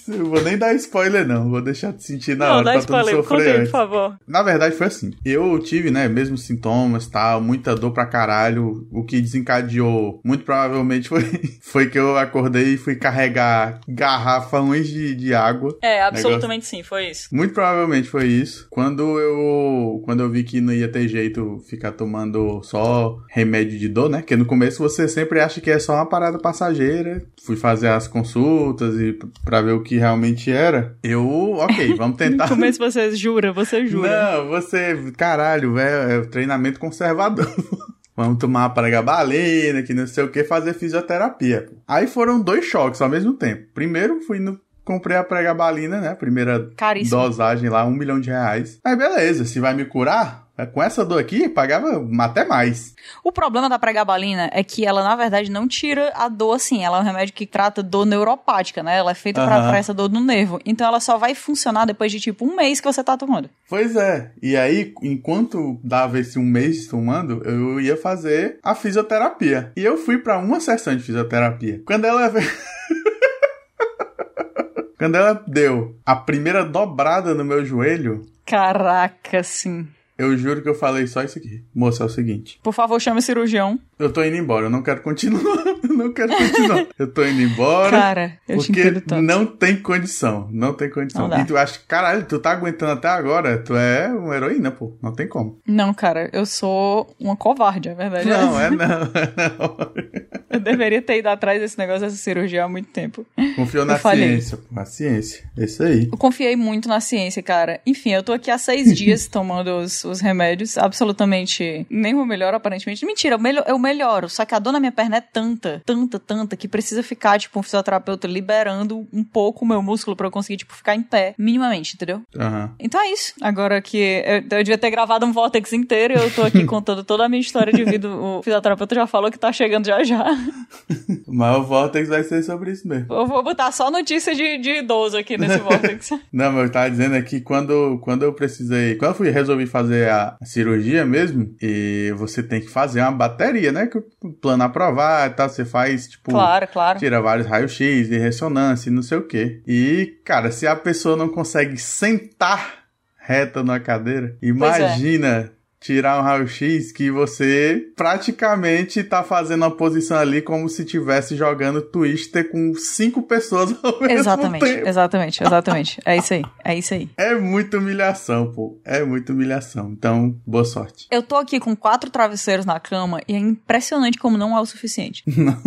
eu vou nem dar spoiler, não. Vou deixar te sentir na Não, hora dá pra tu não spoiler. sofrer Conta aí, por favor. Na verdade, foi assim. Eu tive, né, mesmos sintomas, tal, muita dor pra caralho. O que desencadeou, muito provavelmente, foi, foi que eu acordei e fui carregar garrafões de, de água. É, absolutamente sim, foi isso. Muito provavelmente foi isso. Quando eu, quando eu vi que não ia ter jeito ficar tomando só remédio de dor, né? Porque no começo você sempre acha que é só uma parada passageira. Fui fazer as consultas consultas e pra ver o que realmente era, eu, ok, vamos tentar. Como é que você jura? Você jura? Não, você, caralho, velho, é o treinamento conservador. Vamos tomar pregabalina, que não sei o que, fazer fisioterapia. Aí foram dois choques ao mesmo tempo. Primeiro fui no comprei a pregabalina, né? Primeira Caríssimo. dosagem lá, um milhão de reais. Aí beleza, se vai me curar, é, com essa dor aqui, pagava até mais. O problema da pregabalina é que ela, na verdade, não tira a dor assim. Ela é um remédio que trata dor neuropática, né? Ela é feita uhum. pra, pra essa dor no nervo. Então ela só vai funcionar depois de tipo um mês que você tá tomando. Pois é. E aí, enquanto dava esse um mês tomando, eu ia fazer a fisioterapia. E eu fui para uma sessão de fisioterapia. Quando ela. Quando ela deu a primeira dobrada no meu joelho. Caraca, sim. Eu juro que eu falei só isso aqui. Moça, é o seguinte. Por favor, chame o cirurgião. Eu tô indo embora, eu não quero continuar. eu não quero continuar. eu tô indo embora. Cara, eu porque te tanto. não tem condição. Não tem condição. Não e tu acha que, caralho, tu tá aguentando até agora. Tu é uma heroína, pô. Não tem como. Não, cara, eu sou uma covarde, a verdade não, é. Não, é não. eu deveria ter ido atrás desse negócio dessa cirurgia há muito tempo. Confiou na ciência, pô. Na ciência. É isso aí. Eu confiei muito na ciência, cara. Enfim, eu tô aqui há seis dias tomando os, os remédios. Absolutamente nenhum melhor, aparentemente. Mentira, eu, melhor, eu melhoro. Só que a dor na minha perna é tanta, tanta, tanta, que precisa ficar, tipo, um fisioterapeuta liberando um pouco o meu músculo pra eu conseguir, tipo, ficar em pé, minimamente, entendeu? Uhum. Então é isso. Agora que eu, eu devia ter gravado um Vortex inteiro, eu tô aqui contando toda a minha história de vida. O fisioterapeuta já falou que tá chegando já já. Mas o Vortex vai ser sobre isso mesmo. Eu vou botar só notícia de, de idoso aqui nesse Vortex. Não, mas eu tava dizendo aqui quando, quando eu precisei. Quando eu fui resolvi fazer a cirurgia mesmo, e você tem que fazer uma bateria, né? Que o plano aprovar e tal, você faz, tipo. Claro, claro. Tira vários raios-x de ressonância e não sei o quê. E, cara, se a pessoa não consegue sentar reta na cadeira, imagina tirar um raio-x que você praticamente tá fazendo a posição ali como se tivesse jogando Twister com cinco pessoas ao mesmo exatamente, tempo. Exatamente, exatamente. É isso aí, é isso aí. É muita humilhação, pô. É muita humilhação. Então, boa sorte. Eu tô aqui com quatro travesseiros na cama e é impressionante como não é o suficiente. Não.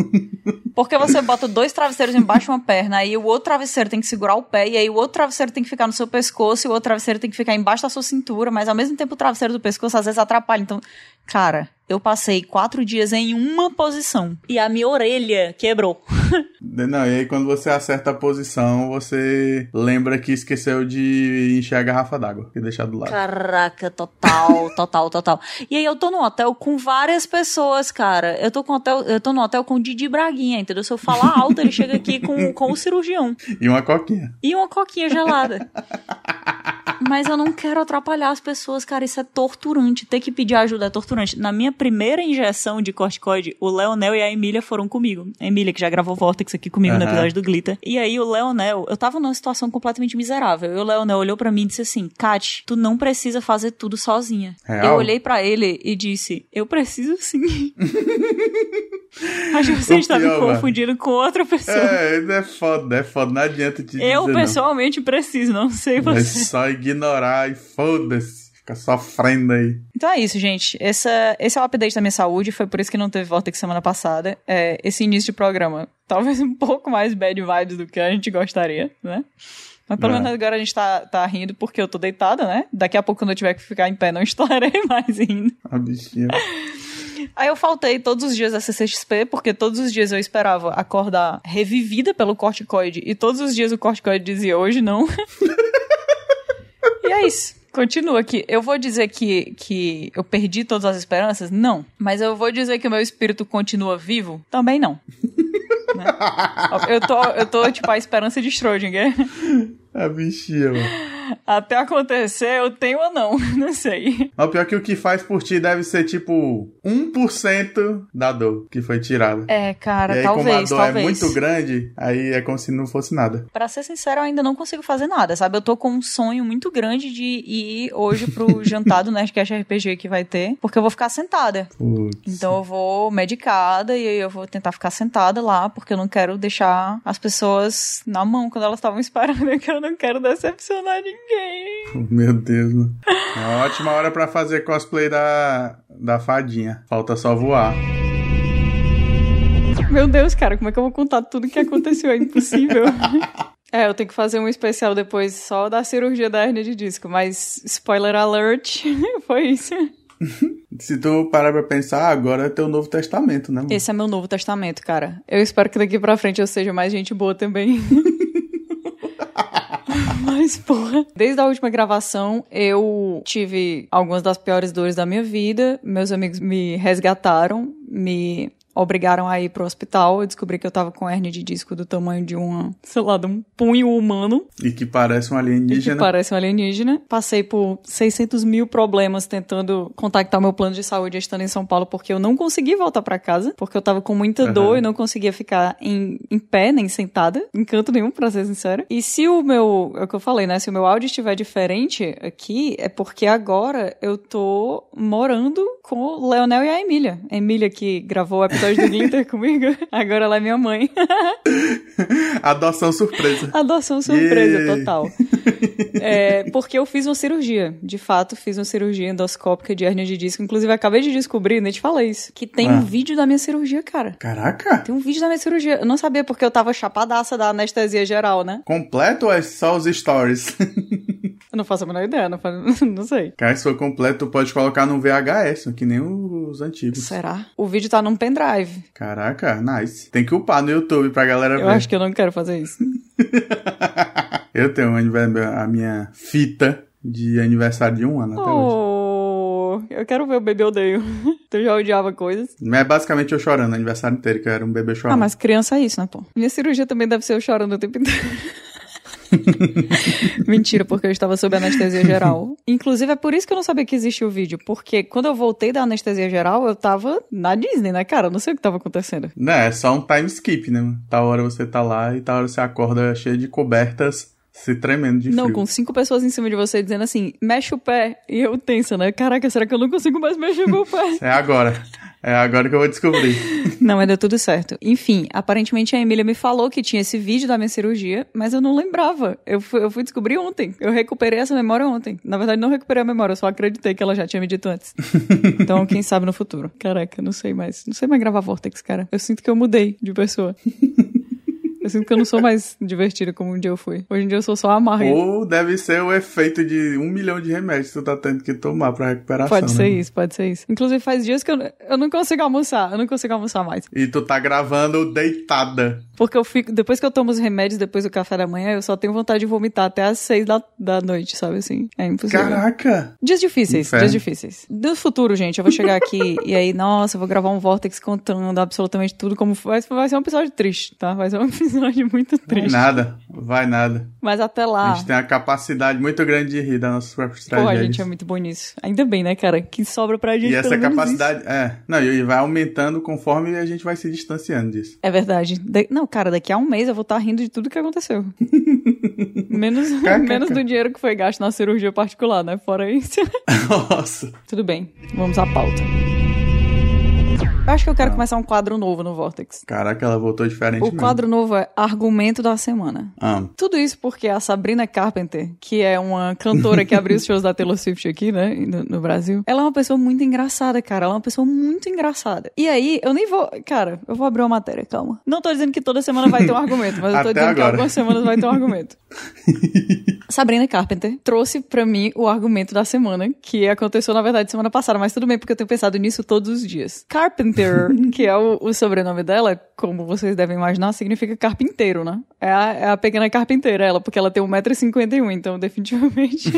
Porque você bota dois travesseiros embaixo de uma perna, aí o outro travesseiro tem que segurar o pé, e aí o outro travesseiro tem que ficar no seu pescoço, e o outro travesseiro tem que ficar embaixo da sua cintura, mas ao mesmo tempo o travesseiro do pescoço às vezes atrapalha. Então, cara, eu passei quatro dias em uma posição e a minha orelha quebrou. Não, e aí quando você acerta a posição, você lembra que esqueceu de encher a garrafa d'água e deixar do lado. Caraca, total, total, total. E aí eu tô num hotel com várias pessoas, cara. Eu tô com hotel, eu tô num hotel com o Didi Braguinha, entendeu? Se eu falar alto, ele chega aqui com, com o cirurgião. E uma coquinha. E uma coquinha gelada. Mas eu não quero atrapalhar as pessoas, cara. Isso é torturante. Ter que pedir ajuda é torturante. Na minha primeira injeção de corticoide, o Leonel e a Emília foram comigo. A Emília, que já gravou Vortex aqui comigo uhum. no episódio do Glitter. E aí o Leonel, eu tava numa situação completamente miserável. E o Leonel olhou para mim e disse assim: Kat, tu não precisa fazer tudo sozinha. Real? Eu olhei para ele e disse: Eu preciso sim. Acho que você está me confundindo com outra pessoa. É, é foda, é foda. Não adianta te dizer. Eu pessoalmente não. preciso, não sei você. É só ignorar e foda-se. Fica sofrendo aí. Então é isso, gente. Essa, esse é o update da minha saúde. Foi por isso que não teve Vortex semana passada. É, esse início de programa, talvez um pouco mais bad vibes do que a gente gostaria, né? Mas pelo é. menos agora a gente tá, tá rindo porque eu tô deitada, né? Daqui a pouco, quando eu tiver que ficar em pé, não estarei mais rindo. A bichinha. Aí eu faltei todos os dias da CCXP, porque todos os dias eu esperava acordar revivida pelo corticoide, e todos os dias o corticoide dizia hoje não. E é isso. Continua aqui. Eu vou dizer que, que eu perdi todas as esperanças? Não. Mas eu vou dizer que o meu espírito continua vivo? Também não. né? eu, tô, eu tô, tipo, a esperança de Schrödinger. A bichinha, mano. Até acontecer, eu tenho ou não, não sei. O pior é que o que faz por ti deve ser tipo 1% da dor que foi tirada. É, cara, e aí, talvez, como a dor talvez. é muito grande, aí é como se não fosse nada. Pra ser sincero, eu ainda não consigo fazer nada, sabe? Eu tô com um sonho muito grande de ir hoje pro jantar do Nerdcast RPG que vai ter, porque eu vou ficar sentada. Putz. Então eu vou medicada e aí eu vou tentar ficar sentada lá, porque eu não quero deixar as pessoas na mão quando elas estavam esperando, que eu não quero decepcionar ninguém. Meu Deus, mano. É uma ótima hora para fazer cosplay da, da fadinha. Falta só voar. Meu Deus, cara, como é que eu vou contar tudo que aconteceu? É impossível. É, eu tenho que fazer um especial depois só da cirurgia da hernia de disco, mas spoiler alert, foi isso. Se tu parar pra pensar, agora é teu Novo Testamento, né? Mano? Esse é meu Novo Testamento, cara. Eu espero que daqui pra frente eu seja mais gente boa também. Mas, porra. Desde a última gravação, eu tive algumas das piores dores da minha vida. Meus amigos me resgataram, me obrigaram a ir pro hospital. Eu descobri que eu tava com hernia de disco do tamanho de uma, sei lá, de um punho humano. E que parece um alienígena. E que parece um alienígena. Passei por 600 mil problemas tentando contactar meu plano de saúde estando em São Paulo, porque eu não consegui voltar para casa, porque eu tava com muita uhum. dor e não conseguia ficar em, em pé, nem sentada, em canto nenhum, pra ser sincera. E se o meu, é o que eu falei, né? Se o meu áudio estiver diferente aqui, é porque agora eu tô morando com o Leonel e a Emília. A Emília que gravou o episódio episódio do Glitter comigo. Agora ela é minha mãe. Adoção surpresa. Adoção surpresa, yeah. total. É, porque eu fiz uma cirurgia. De fato, fiz uma cirurgia endoscópica de hernia de disco. Inclusive, acabei de descobrir, nem te falei isso, que tem ah. um vídeo da minha cirurgia, cara. Caraca! Tem um vídeo da minha cirurgia. Eu não sabia porque eu tava chapadaça da anestesia geral, né? Completo ou é só os stories? Eu não faço a menor ideia, não, faço, não sei. Cara, se for completo, tu pode colocar num VHS, que nem os antigos. Será? O vídeo tá num pendrive Drive. Caraca, nice. Tem que upar no YouTube pra galera eu ver. Eu acho que eu não quero fazer isso. eu tenho a minha fita de aniversário de um ano até oh, hoje. Eu quero ver o bebê odeio. tu já odiava coisas. Mas é basicamente eu chorando o aniversário inteiro, que eu era um bebê chorando. Ah, mas criança é isso, né, pô? Minha cirurgia também deve ser eu chorando o tempo inteiro. Mentira, porque eu estava sob anestesia geral. Inclusive, é por isso que eu não sabia que existia o vídeo. Porque quando eu voltei da anestesia geral, eu tava na Disney, né, cara? Eu não sei o que tava acontecendo. Não, é só um time skip, né? Tal hora você tá lá e tal hora você acorda cheio de cobertas se tremendo de Não, frio. com cinco pessoas em cima de você dizendo assim, mexe o pé. E eu tenso, né? Caraca, será que eu não consigo mais mexer meu pé? é agora. É agora que eu vou descobrir. Não, mas deu tudo certo. Enfim, aparentemente a Emília me falou que tinha esse vídeo da minha cirurgia, mas eu não lembrava. Eu fui, eu fui descobrir ontem. Eu recuperei essa memória ontem. Na verdade, não recuperei a memória, eu só acreditei que ela já tinha me dito antes. então, quem sabe no futuro. Caraca, não sei mais. Não sei mais gravar Vortex, cara. Eu sinto que eu mudei de pessoa. Eu sinto que eu não sou mais divertida como um dia eu fui. Hoje em dia eu sou só amarga. Ou deve ser o efeito de um milhão de remédios que tu tá tendo que tomar pra recuperação. Pode ser né? isso, pode ser isso. Inclusive faz dias que eu, eu não consigo almoçar. Eu não consigo almoçar mais. E tu tá gravando deitada. Porque eu fico. Depois que eu tomo os remédios, depois do café da manhã, eu só tenho vontade de vomitar até às seis da, da noite, sabe assim? É impossível. Caraca! Dias difíceis, Inferno. dias difíceis. Do futuro, gente, eu vou chegar aqui e aí, nossa, eu vou gravar um Vortex contando absolutamente tudo como. Vai, vai ser um episódio triste, tá? Vai ser um episódio muito triste. Vai nada, vai nada. Mas até lá. A gente tem a capacidade muito grande de rir das nossas próprias tragédias. Pô, a gente é muito bom nisso. Ainda bem, né, cara? Que sobra pra gente. E essa capacidade, é. Não, e vai aumentando conforme a gente vai se distanciando disso. É verdade. De... Não, cara, daqui a um mês eu vou estar rindo de tudo que aconteceu. menos, menos do dinheiro que foi gasto na cirurgia particular, né? Fora isso. Nossa. Tudo bem, vamos à pauta. Eu acho que eu quero ah. começar um quadro novo no Vortex. Caraca, ela voltou diferente O mesmo. quadro novo é Argumento da Semana. Ah. Tudo isso porque a Sabrina Carpenter, que é uma cantora que abriu os shows da Taylor Swift aqui, né, no, no, Brasil, ela é uma pessoa muito engraçada, cara. Ela é uma pessoa muito engraçada. E aí, eu nem vou... Cara, eu vou abrir uma matéria, calma. Não tô dizendo que toda semana vai ter um argumento, mas eu tô dizendo agora. que algumas semanas vai ter um argumento. Sabrina Carpenter trouxe para mim o argumento da semana, que aconteceu, na verdade, semana passada, mas tudo bem, porque eu tenho pensado nisso todos os dias. Carpenter que é o, o, sobrenome dela, como vocês devem imaginar, significa carpinteiro, né? É a, é a pequena carpinteira, ela, porque ela tem 1,51m, então definitivamente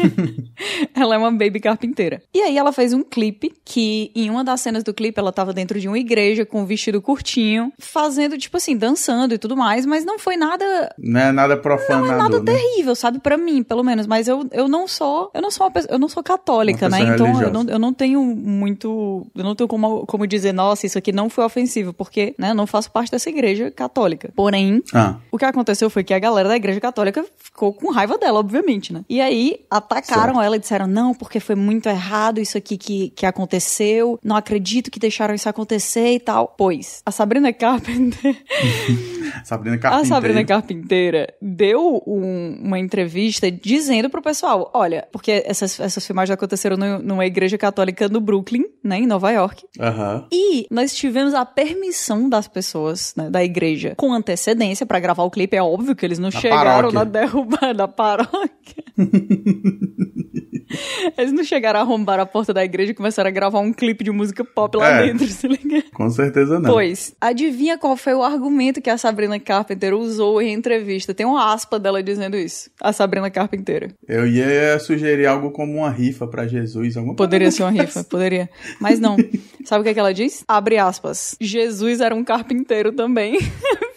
ela é uma baby carpinteira. E aí ela fez um clipe que, em uma das cenas do clipe, ela tava dentro de uma igreja com um vestido curtinho, fazendo, tipo assim, dançando e tudo mais, mas não foi nada... Não é nada profano. Não é nada né? terrível, sabe? para mim, pelo menos. Mas eu, eu não sou... Eu não sou uma pessoa, eu não sou católica, né? Então eu não, eu não tenho muito... Eu não tenho como, como dizer, nossa, isso aqui não foi ofensivo, porque, né, eu não faço parte dessa igreja católica. Porém, ah. o que aconteceu foi que a galera da igreja católica ficou com raiva dela, obviamente, né? E aí atacaram certo. ela e disseram: não, porque foi muito errado isso aqui que, que aconteceu, não acredito que deixaram isso acontecer e tal. Pois, a Sabrina Carpenter. Sabrina Carpinteira. A Sabrina Carpinteira deu um, uma entrevista dizendo pro pessoal, olha, porque essas, essas filmagens aconteceram no, numa igreja católica no Brooklyn, né, em Nova York. Aham. E nós tivemos a permissão das pessoas, né, da igreja, com antecedência pra gravar o clipe. É óbvio que eles não Na chegaram paróquia. na derrubada da paróquia. eles não chegaram a arrombar a porta da igreja e começaram a gravar um clipe de música pop lá É. dentro, se liga? Com certeza não. Pois, adivinha qual foi o argumento que a Sabrina Carpenter usou em entrevista? Tem uma aspa dela dizendo isso. A Sabrina Carpinteira. Eu ia sugerir algo como uma rifa pra Jesus. Alguma Poderia ser uma rifa, poderia. Mas não. Sabe o que, é que ela diz? Abre aspas. Jesus era um carpinteiro também.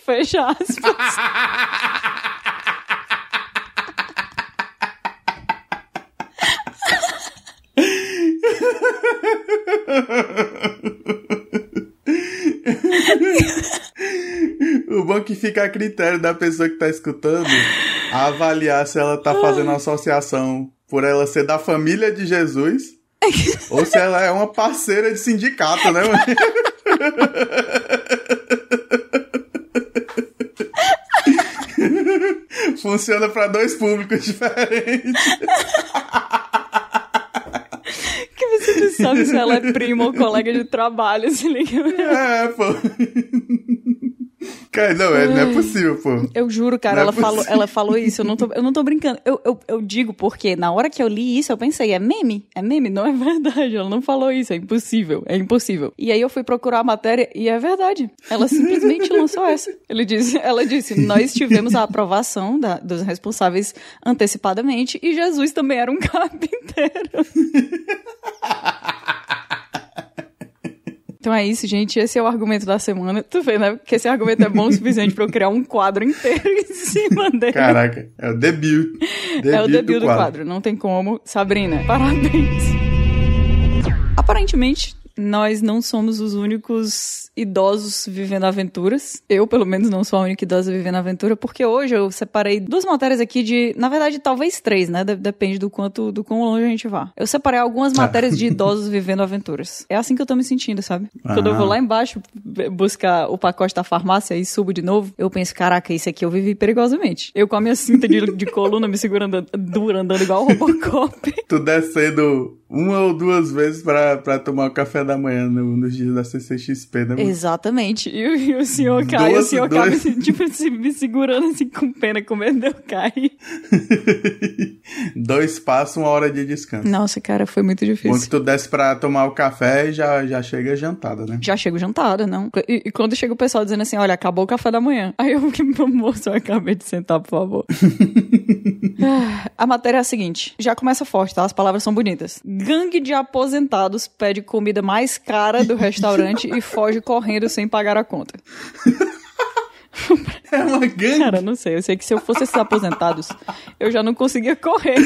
Fecha aspas. O bom é que fica a critério da pessoa que tá escutando avaliar se ela tá fazendo associação por ela ser da família de Jesus ou se ela é uma parceira de sindicato, né? Funciona pra dois públicos diferentes. Não sabe se ela é prima ou colega de trabalho, se liga. É, pô. Cara, não, é, não é possível, pô. Eu juro, cara, Não é ela, falou, possível. ela falou isso, eu não tô, eu não tô brincando. Eu, eu, eu digo porque na hora que eu li isso, eu pensei, é meme? É meme? Não é verdade, ela não falou isso, é impossível, é impossível. E aí eu fui procurar a matéria e é verdade. Ela simplesmente lançou essa. Ele disse, ela disse, nós tivemos a aprovação da- dos responsáveis antecipadamente e Jesus também era um carpinteiro. Então é isso, gente. Esse é o argumento da semana. Tu vê, né? Que esse argumento é bom o suficiente pra eu criar um quadro inteiro em cima dele. Caraca, é o debut. é o debut do quadro. Não tem como. Sabrina, parabéns. Aparentemente, nós não somos os únicos idosos vivendo aventuras. Eu, pelo menos, não sou a única idosa vivendo aventura, porque hoje eu separei duas matérias aqui de, na verdade, talvez três, né? De- Depende do quanto, do quão longe a gente vá. Eu separei algumas matérias de idosos vivendo aventuras. É assim que eu tô me sentindo, sabe? Quando eu vou lá embaixo buscar o pacote da farmácia e subo de novo, eu penso, caraca, isso aqui eu vivi perigosamente. Eu com a minha cinta de, de coluna me segurando dura, andando igual o Robocop. Tu descendo uma ou duas vezes pra, pra tomar o café da manhã no- nos dias da CCXP, né? Exatamente. E, o- senhor cai, Duas- o senhor cai me, tipo, se- me segurando assim com pena, com medo de eu cair. Dois passos, uma hora de descanso. Nossa, cara, foi muito difícil. que tu desce pra tomar o café já, já chega jantada, né? Já chego jantada, não? E, e quando chega o pessoal dizendo assim, olha, acabou o café da manhã. Aí eu fiquei, meu moço, eu acabei de sentar, por favor. Ah, a matéria é a seguinte, já começa forte, tá? As palavras são bonitas. Gangue de aposentados pede comida mais cara do restaurante e foge correndo sem pagar a conta. É uma gangue. Cara, não sei. Eu sei que se eu fosse esses aposentados, eu já não conseguia correr.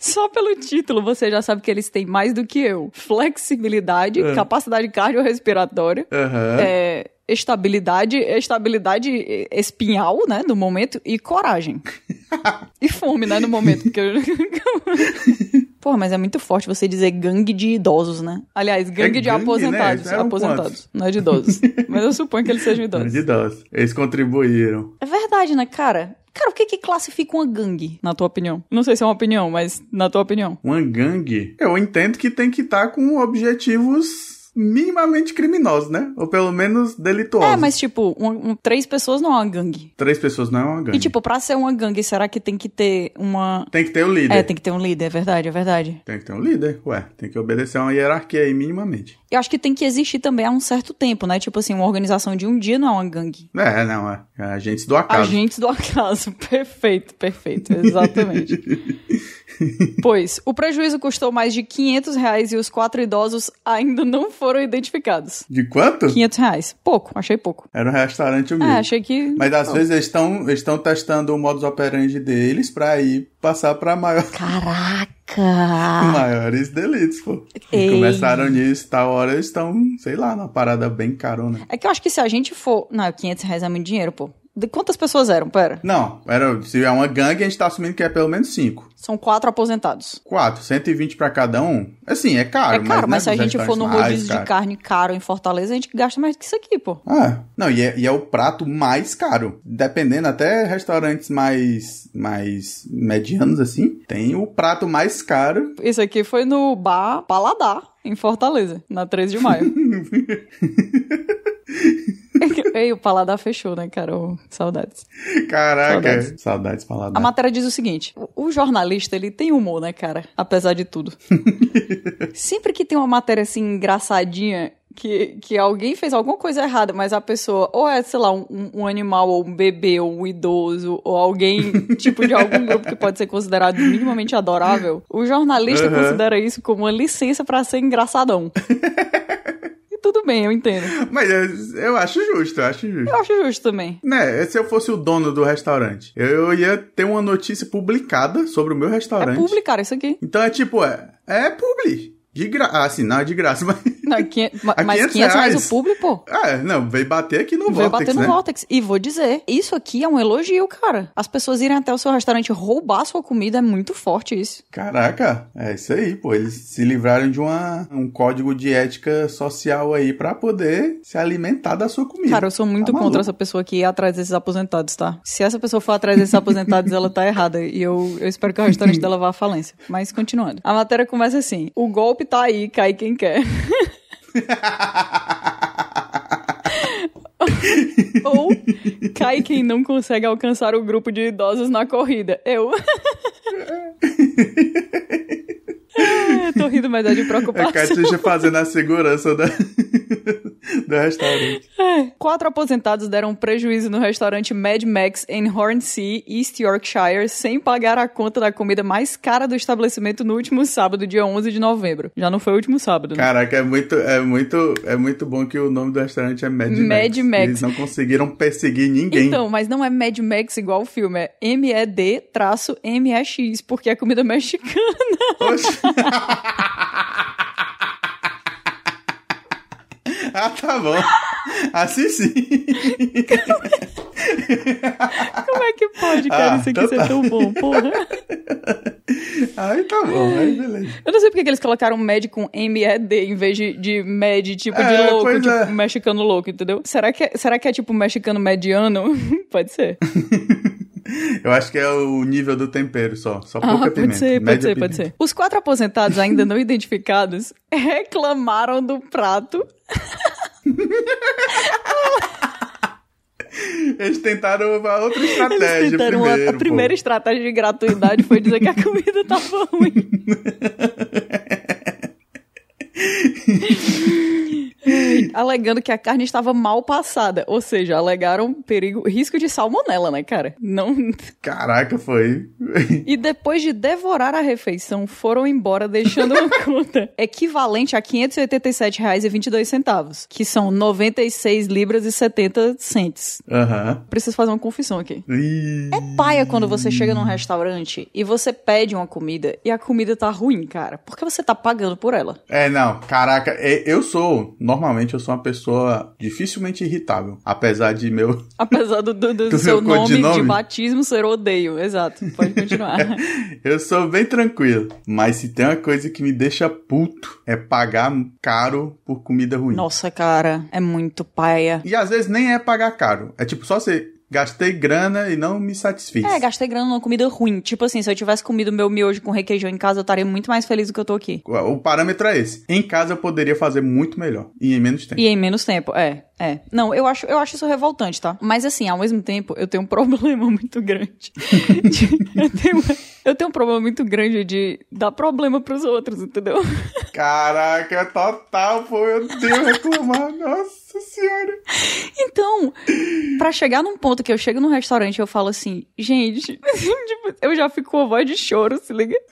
Só pelo título você já sabe que eles têm mais do que eu. Flexibilidade, capacidade cardiorrespiratória, Aham. é, estabilidade, estabilidade espinhal, né, no momento, e coragem. e fome, né, no momento. Porque. Pô, mas é muito forte você dizer gangue de idosos, né? Aliás, gangue É de gangue, aposentados. né? Aposentados, não é de idosos. mas eu suponho que eles sejam idosos. de idosos. Eles contribuíram. É verdade, né, cara? Cara, o que que classifica uma gangue, na tua opinião? Não sei se é uma opinião, mas na tua opinião. Uma gangue, eu entendo que tem que estar com objetivos minimamente criminosos, né? Ou pelo menos delituosos. É, mas tipo, um- um- três pessoas não é uma gangue. Três pessoas não é uma gangue. E tipo, pra ser uma gangue, será que tem que ter uma... Tem que ter o líder. É, tem que ter um líder, é verdade, é verdade. Tem que ter um líder, ué. Tem que obedecer a uma hierarquia aí, minimamente. Eu acho que tem que existir também há um certo tempo, né? Tipo assim, uma organização de um dia não é uma gangue. É, não, é. é agentes do acaso. Agentes do acaso. Perfeito, perfeito. Exatamente. pois, o prejuízo custou mais de 500 reais e os quatro idosos ainda não foram identificados. De quanto? 500 reais. Pouco, achei pouco. Era um restaurante É, humilde. achei que... Mas às vezes eles estão eles testando o modus operandi deles pra ir passar pra maior, Caraca! maiores delitos, pô. E Ei. começaram nisso, tal hora eles estão, sei lá, numa parada bem carona. É que eu acho que se a gente for... Não, 500 reais é muito dinheiro, pô. De quantas pessoas eram? Pera. Não, era, se é uma gangue, a gente tá assumindo que é pelo menos cinco. São quatro aposentados. Quatro, 120 pra cada um. Assim, é caro. É caro, mas, né, se a gente for no rodízio de carne caro em Fortaleza, a gente gasta mais do que isso aqui, pô. Ah, não, e é, e é o prato mais caro. Dependendo, até restaurantes mais, mais medianos, assim, tem o prato mais caro. Esse aqui foi no bar Paladar, em Fortaleza, na 13 de maio. Ei, o Paladar fechou, né, cara? Saudades. Caraca, Saudades. saudades, paladar. A matéria diz o seguinte: o- o jornalista, ele tem humor, né, cara? Apesar de tudo. Sempre que tem uma matéria assim engraçadinha. Que, que alguém fez alguma coisa errada, mas a pessoa, ou é, sei lá, um, um animal, ou um bebê, ou um idoso, ou alguém, tipo, de algum grupo que pode ser considerado minimamente adorável, o jornalista Aham. considera isso como uma licença pra ser engraçadão. e tudo bem, eu entendo. Mas é, eu acho justo, eu acho justo. Eu acho justo também. Né, se eu fosse o dono do restaurante, eu ia ter uma notícia publicada sobre o meu É restaurante. publicar isso aqui. Então é tipo, é, é publi. De graça. Ah, assim, não é de graça, mas. Não, mas 500 500 reais reais. o público, pô. É, não, veio bater aqui no Veio Vortex, bater no né? Vortex. E vou dizer, isso aqui é um elogio, cara. As pessoas irem até o seu restaurante roubar a sua comida é muito forte isso. Caraca, é isso aí, pô. Eles se livraram de uma, um código de ética social aí pra poder se alimentar da sua comida. Cara, eu sou muito Tá contra maluco. essa pessoa que ir atrás desses aposentados, tá? Se essa pessoa for atrás desses aposentados, ela tá errada. E eu, eu espero que o restaurante dela vá à falência. Mas continuando. A matéria começa assim: o golpe tá aí, cai quem quer. Ou cai quem não consegue alcançar o grupo de idosos na corrida. Eu. Tô rindo, mas é de É preocupação. Catixa fazendo a segurança da, do restaurante. É. Quatro aposentados deram prejuízo no restaurante Mad Max em Hornsea, East Yorkshire, sem pagar a conta da comida mais cara do estabelecimento no último sábado, dia 11 de novembro. Já não foi o último sábado, né? Caraca, é muito, é muito, é muito bom que o nome do restaurante é Mad, Mad Max. Eles não conseguiram perseguir ninguém. Então, mas não é Mad Max igual o filme, é M-E-D-M-E-X, porque é comida mexicana. Oxe. ah, tá bom. Assim sim. Como é que pode, cara, Ah, isso aqui então ser tá. tão bom, porra? Aí tá bom, aí beleza. Eu não sei porque que eles colocaram Mad com M-E-D em vez de, de Mad, tipo, de É, louco, pois tipo, é. mexicano louco, entendeu? Será que, é, será que é tipo mexicano mediano? Pode ser. Eu acho que é o nível do tempero só. Só Ah, pouca pode pimenta. ser, pode ser, pode pimenta. ser. Os quatro aposentados ainda não identificados reclamaram do prato. Eles tentaram uma outra estratégia Eles tentaram primeiro. a primeira pô. estratégia de gratuidade foi dizer que a comida tava ruim. Alegando que a carne estava mal passada. Ou seja, alegaram perigo, risco de salmonela, né, cara? Não. Caraca, foi. E depois de devorar a refeição, foram embora, deixando uma conta equivalente a R$ 587,22, que são 96 libras e 70 centes. Aham. Preciso fazer uma confissão aqui. É paia quando você chega num restaurante e você pede uma comida e a comida tá ruim, cara. Porque você tá pagando por ela. É, não, caraca, é- eu sou, normalmente eu sou uma pessoa dificilmente irritável, apesar de meu, Apesar do, do- do Do seu nome de batismo ser odeio. Exato. Pode continuar. eu sou bem tranquilo, mas se tem uma coisa que me deixa puto, é pagar caro por comida ruim. Nossa, cara, é muito paia. E às vezes nem é pagar caro, é tipo só você gastei grana e não me satisfiz. É, gastei grana numa comida ruim. Tipo assim, se eu tivesse comido meu miojo com requeijão em casa, eu estaria muito mais feliz do que eu tô aqui. O parâmetro é esse. Em casa eu poderia fazer muito melhor e em menos tempo. E em menos tempo, é, é. Não, eu acho, eu acho isso revoltante, tá? Mas assim, ao mesmo tempo, eu tenho um problema muito grande. de- eu, tenho, eu tenho um problema muito grande de dar problema pros outros, entendeu? Caraca, total, pô, eu tenho reclamar. Nossa senhora. Então, pra chegar num ponto que eu chego num restaurante e eu falo assim, gente, tipo, eu já fico com a voz de choro, se liga?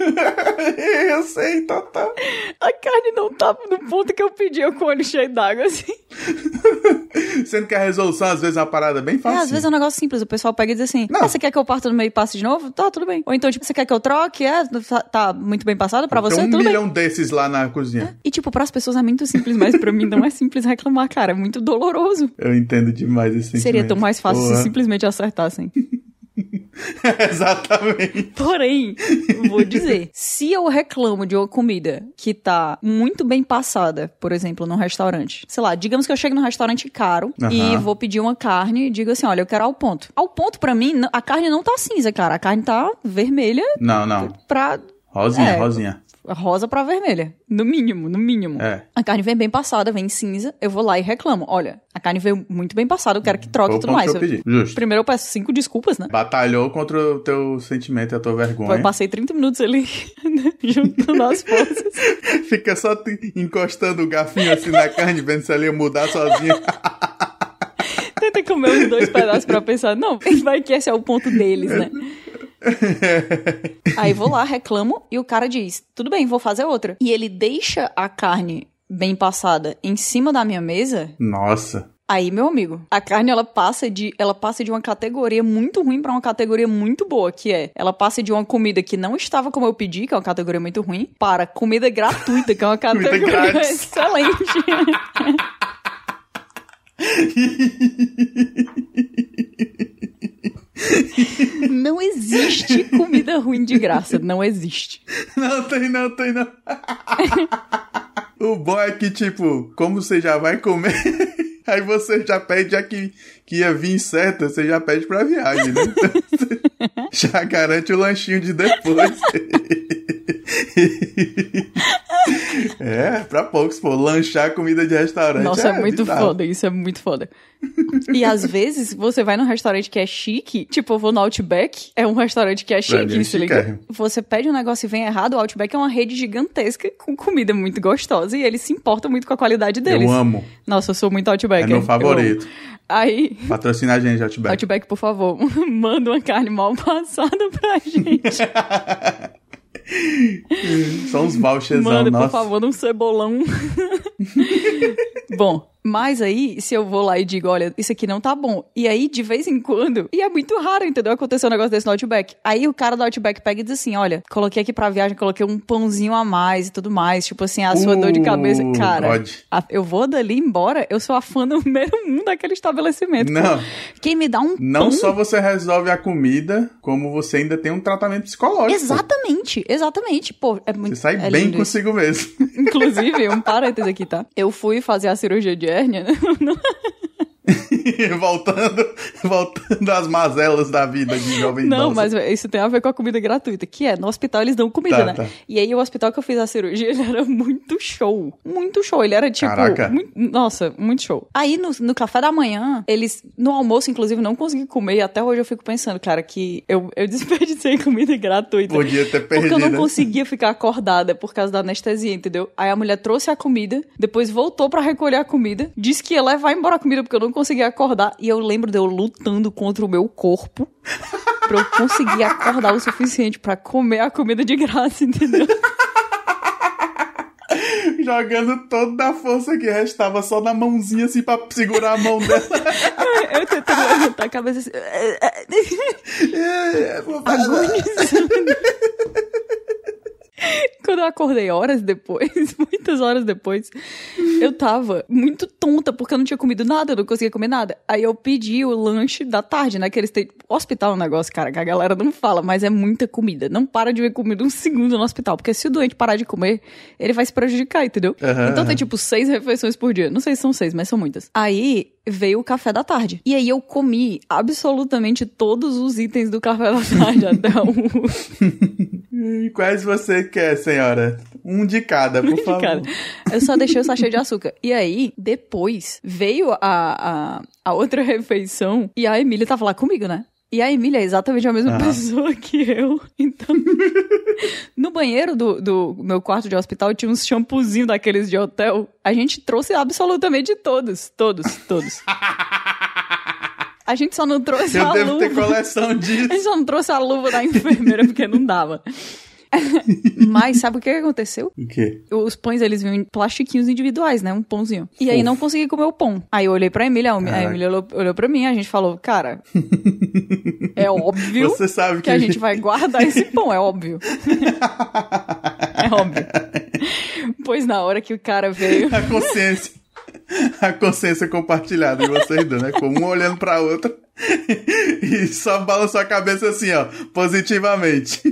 eu sei, total. A carne não tá no ponto que eu pedi, eu com o olho cheio d'água, assim. Sendo que a resolução, às vezes, é uma parada bem É, fácil. às vezes é um negócio simples. O pessoal pega e diz assim: ah, você quer que eu parta no meio e passe de novo? Tá, tudo bem. Ou então, tipo, você quer que eu troque? É, tá, tá muito bem passado pra você? Tem um tudo bem. milhão desses lá na cozinha. E, tipo, pras pessoas é muito simples, mas pra mim não é simples reclamar, cara. É muito doloroso. Eu entendo demais esse Seria sentimento. tão mais fácil Porra. se simplesmente acertassem. Exatamente. Porém, vou dizer, se eu reclamo de uma comida que tá muito bem passada, por exemplo, num restaurante, sei lá, digamos que eu chego num restaurante caro e vou pedir uma carne e digo assim, olha, eu quero ao ponto. Ao ponto, pra mim, a carne não tá cinza, cara. A carne tá vermelha Não, não. pra Rosinha, É. rosinha. Rosa pra vermelha. No mínimo, no mínimo. É. A carne vem bem passada, vem cinza, eu vou lá e reclamo. Olha, a carne veio muito bem passada, eu quero que troque e tudo mais. eu pedi. Justo. Primeiro eu peço cinco desculpas, né? Batalhou contra o teu sentimento e a tua Eu vergonha. passei 30 minutos ali juntando as forças. Fica só encostando o garfinho assim na carne, vendo se ela ia mudar sozinha. Tenta comer os dois pedaços pra pensar, não, vai que esse é o ponto deles, né? Aí vou lá, reclamo, e o cara diz, tudo bem, vou fazer outra. E ele deixa a carne bem passada em cima da minha mesa, Nossa. Aí, meu amigo, a carne ela passa de, ela passa de uma categoria muito ruim pra uma categoria muito boa, que é, ela passa de uma comida que não estava como eu pedi, que é uma categoria muito ruim, para comida gratuita, que é uma categoria excelente. Não existe comida ruim de graça, não existe. Não tem, não tem, não. o bom é que, tipo, como você já vai comer, aí você já pede, já que, que ia vir certo, você já pede pra viagem, né? Então, já garante o lanchinho de depois. É, pra poucos, pô, lanchar comida de restaurante. Nossa, é, muito bizarro. foda, isso é muito foda. E às vezes você vai num restaurante que é chique, tipo, eu vou no Outback, é um restaurante que é chique, é se liga? Você pede um negócio e vem errado, o Outback é uma rede gigantesca com comida muito gostosa e eles se importam muito com a qualidade deles. Eu amo. Nossa, eu sou muito Outback. É meu eu favorito. Aí, Patrocina a gente, Outback. Outback, por favor, manda uma carne mal passada pra gente. São uns voucherzão, Manda, nossa. por favor, um cebolão. bom, mas aí, se eu vou lá e digo, olha, isso aqui não tá bom. E aí, de vez em quando, e é muito raro, entendeu? Acontecer um negócio desse no Outback. Aí o cara do Outback pega e diz assim: olha, coloquei aqui pra viagem, coloquei um pãozinho a mais e tudo mais. Tipo assim, a sua dor de cabeça. Uh, Cara, pode. a- eu vou dali embora, eu sou a fã número um daquele estabelecimento. Não. Quem me dá um Não pão... só você resolve a comida, como você ainda tem um tratamento psicológico. Exatamente, exatamente. Pô, é muito. Você sai é bem lindo isso. consigo mesmo. Inclusive, um parêntese aqui, tá? Eu fui fazer a cirurgia de hérnia né? voltando, voltando às mazelas da vida de jovem Não, idosa. mas isso tem a ver com a comida gratuita, que é, no hospital eles dão comida, Tá, né? tá. E aí o hospital que eu fiz a cirurgia, ele era muito show. Muito show. Ele era tipo. Caraca. mui- nossa, muito show. Aí no, no café da manhã, eles. No almoço, inclusive, não consegui comer. E até hoje eu fico pensando, cara, que eu, eu desperdicei comida gratuita. Podia ter Porque perdido. eu não né? conseguia ficar acordada por causa da anestesia, entendeu? Aí a mulher trouxe a comida, depois voltou pra recolher a comida, disse que ia levar embora a comida porque eu não conseguia acordar. E eu lembro de eu lutando contra o meu corpo pra eu conseguir acordar o suficiente pra comer a comida de graça, entendeu? Jogando toda a força que restava só na mãozinha, assim, pra segurar a mão dela. Eu tentando levantar a cabeça assim. É, parar. agonizando. Quando eu acordei horas depois, muitas horas depois, eu tava muito tonta porque eu não tinha comido nada, eu não conseguia comer nada. Aí eu pedi o lanche da tarde, né? Que eles têm. Hospital é um negócio, cara, que a galera não fala, mas é muita comida. Não para de ver comida um segundo no hospital, porque se o doente parar de comer, ele vai se prejudicar, entendeu? Aham, então tem tipo seis refeições por dia. Não sei se são seis, mas são muitas. Aí veio o café da tarde. E aí eu comi absolutamente todos os itens do café da tarde até o. Quais você quer, senhora? Um de cada, por favor. Cara, eu só deixei o sachê de açúcar. E aí, depois, veio a, a, a outra refeição e a Emília tava lá comigo, né? E a Emília é exatamente a mesma Aham. pessoa que eu. Então, no banheiro do, do meu quarto de hospital tinha uns shampoozinhos daqueles de hotel. A gente trouxe absolutamente todos. Todos, todos. A gente só não trouxe Eu a devo luva. ter coleção A gente disso. só não trouxe a luva da enfermeira porque não dava. Mas sabe o que aconteceu? O quê? Os pães, eles vinham em plastiquinhos individuais, né? Um pãozinho. E aí Fofo. não consegui comer o pão. Aí eu olhei pra Emília, a. Emília olhou, olhou pra mim, a gente falou, cara, é óbvio Você sabe que, que a gente vai guardar esse pão, é óbvio. é óbvio. Pois na hora que o cara veio, A consciência. A consciência compartilhada de vocês dois, né? Com um olhando pra outra. E só balançou a cabeça assim, ó. Positivamente.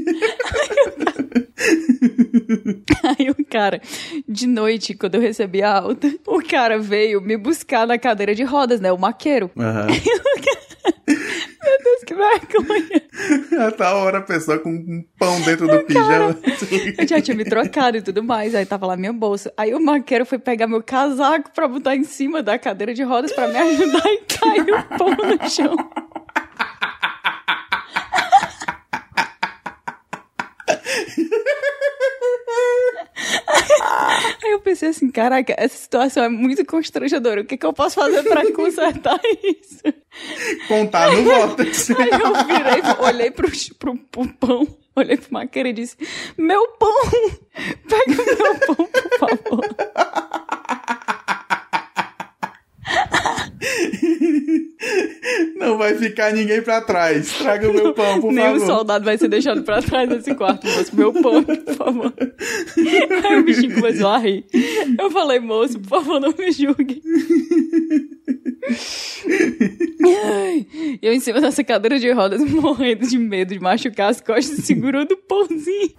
Aí o cara, de noite, quando eu recebi a alta, o cara veio me buscar na cadeira de rodas, né? O maqueiro. Aham. Meu Deus, que vergonha. A tal hora a pessoa com um pão dentro do pijama. Eu já tinha me trocado e tudo mais, aí tava lá minha bolsa. Aí o maqueiro foi pegar meu casaco pra botar em cima da cadeira de rodas pra me ajudar e caiu o pão no chão. Aí eu pensei assim, caraca, essa situação é muito constrangedora. O que, que eu posso fazer pra consertar isso? Contar no Vortex. Aí eu virei, olhei pro, pro, pro pão, olhei pro maqueiro e disse: Meu pão! Pega o meu pão, por favor. Não vai ficar ninguém pra trás. Traga o meu pão, por Nenhum favor. soldado vai ser deixado pra trás desse quarto, moço. Meu pão, por favor. Aí o bichinho começou a rir. Eu falei, moço, por favor, não me julgue. Eu em cima dessa cadeira de rodas, morrendo de medo de machucar as costas, segurando o pãozinho.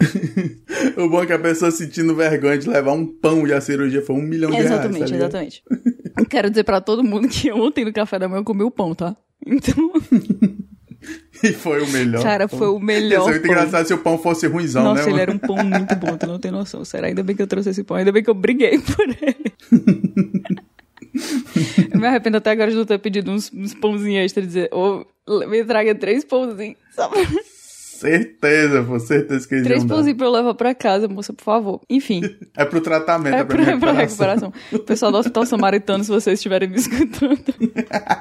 O bom é que a pessoa sentindo vergonha de levar um pão e a cirurgia foi um milhão de reais. Exatamente, tá exatamente. Quero dizer pra todo mundo que ontem no café da manhã eu comi o pão, tá? Então, E foi o melhor. cara, pão. foi o Ia melhor. ser muito pão. engraçado se o pão fosse ruimzão, Nossa, né? ele mano? era um pão muito bom, tu não tem noção. Será? Ainda bem que eu trouxe esse pão, ainda bem que eu briguei por ele. eu me arrependo até agora de não ter pedido uns, uns pãozinhos extra, dizer, ô, me traga três pãozinhos. Só pra- Certeza, pô, certeza que eles Três pãozinhos pra eu levar pra casa, moça, por favor. Enfim. É pro tratamento, é, É pra, pra, pra recuperação. recuperação. Pessoal do Hospital Samaritano, se vocês estiverem me escutando.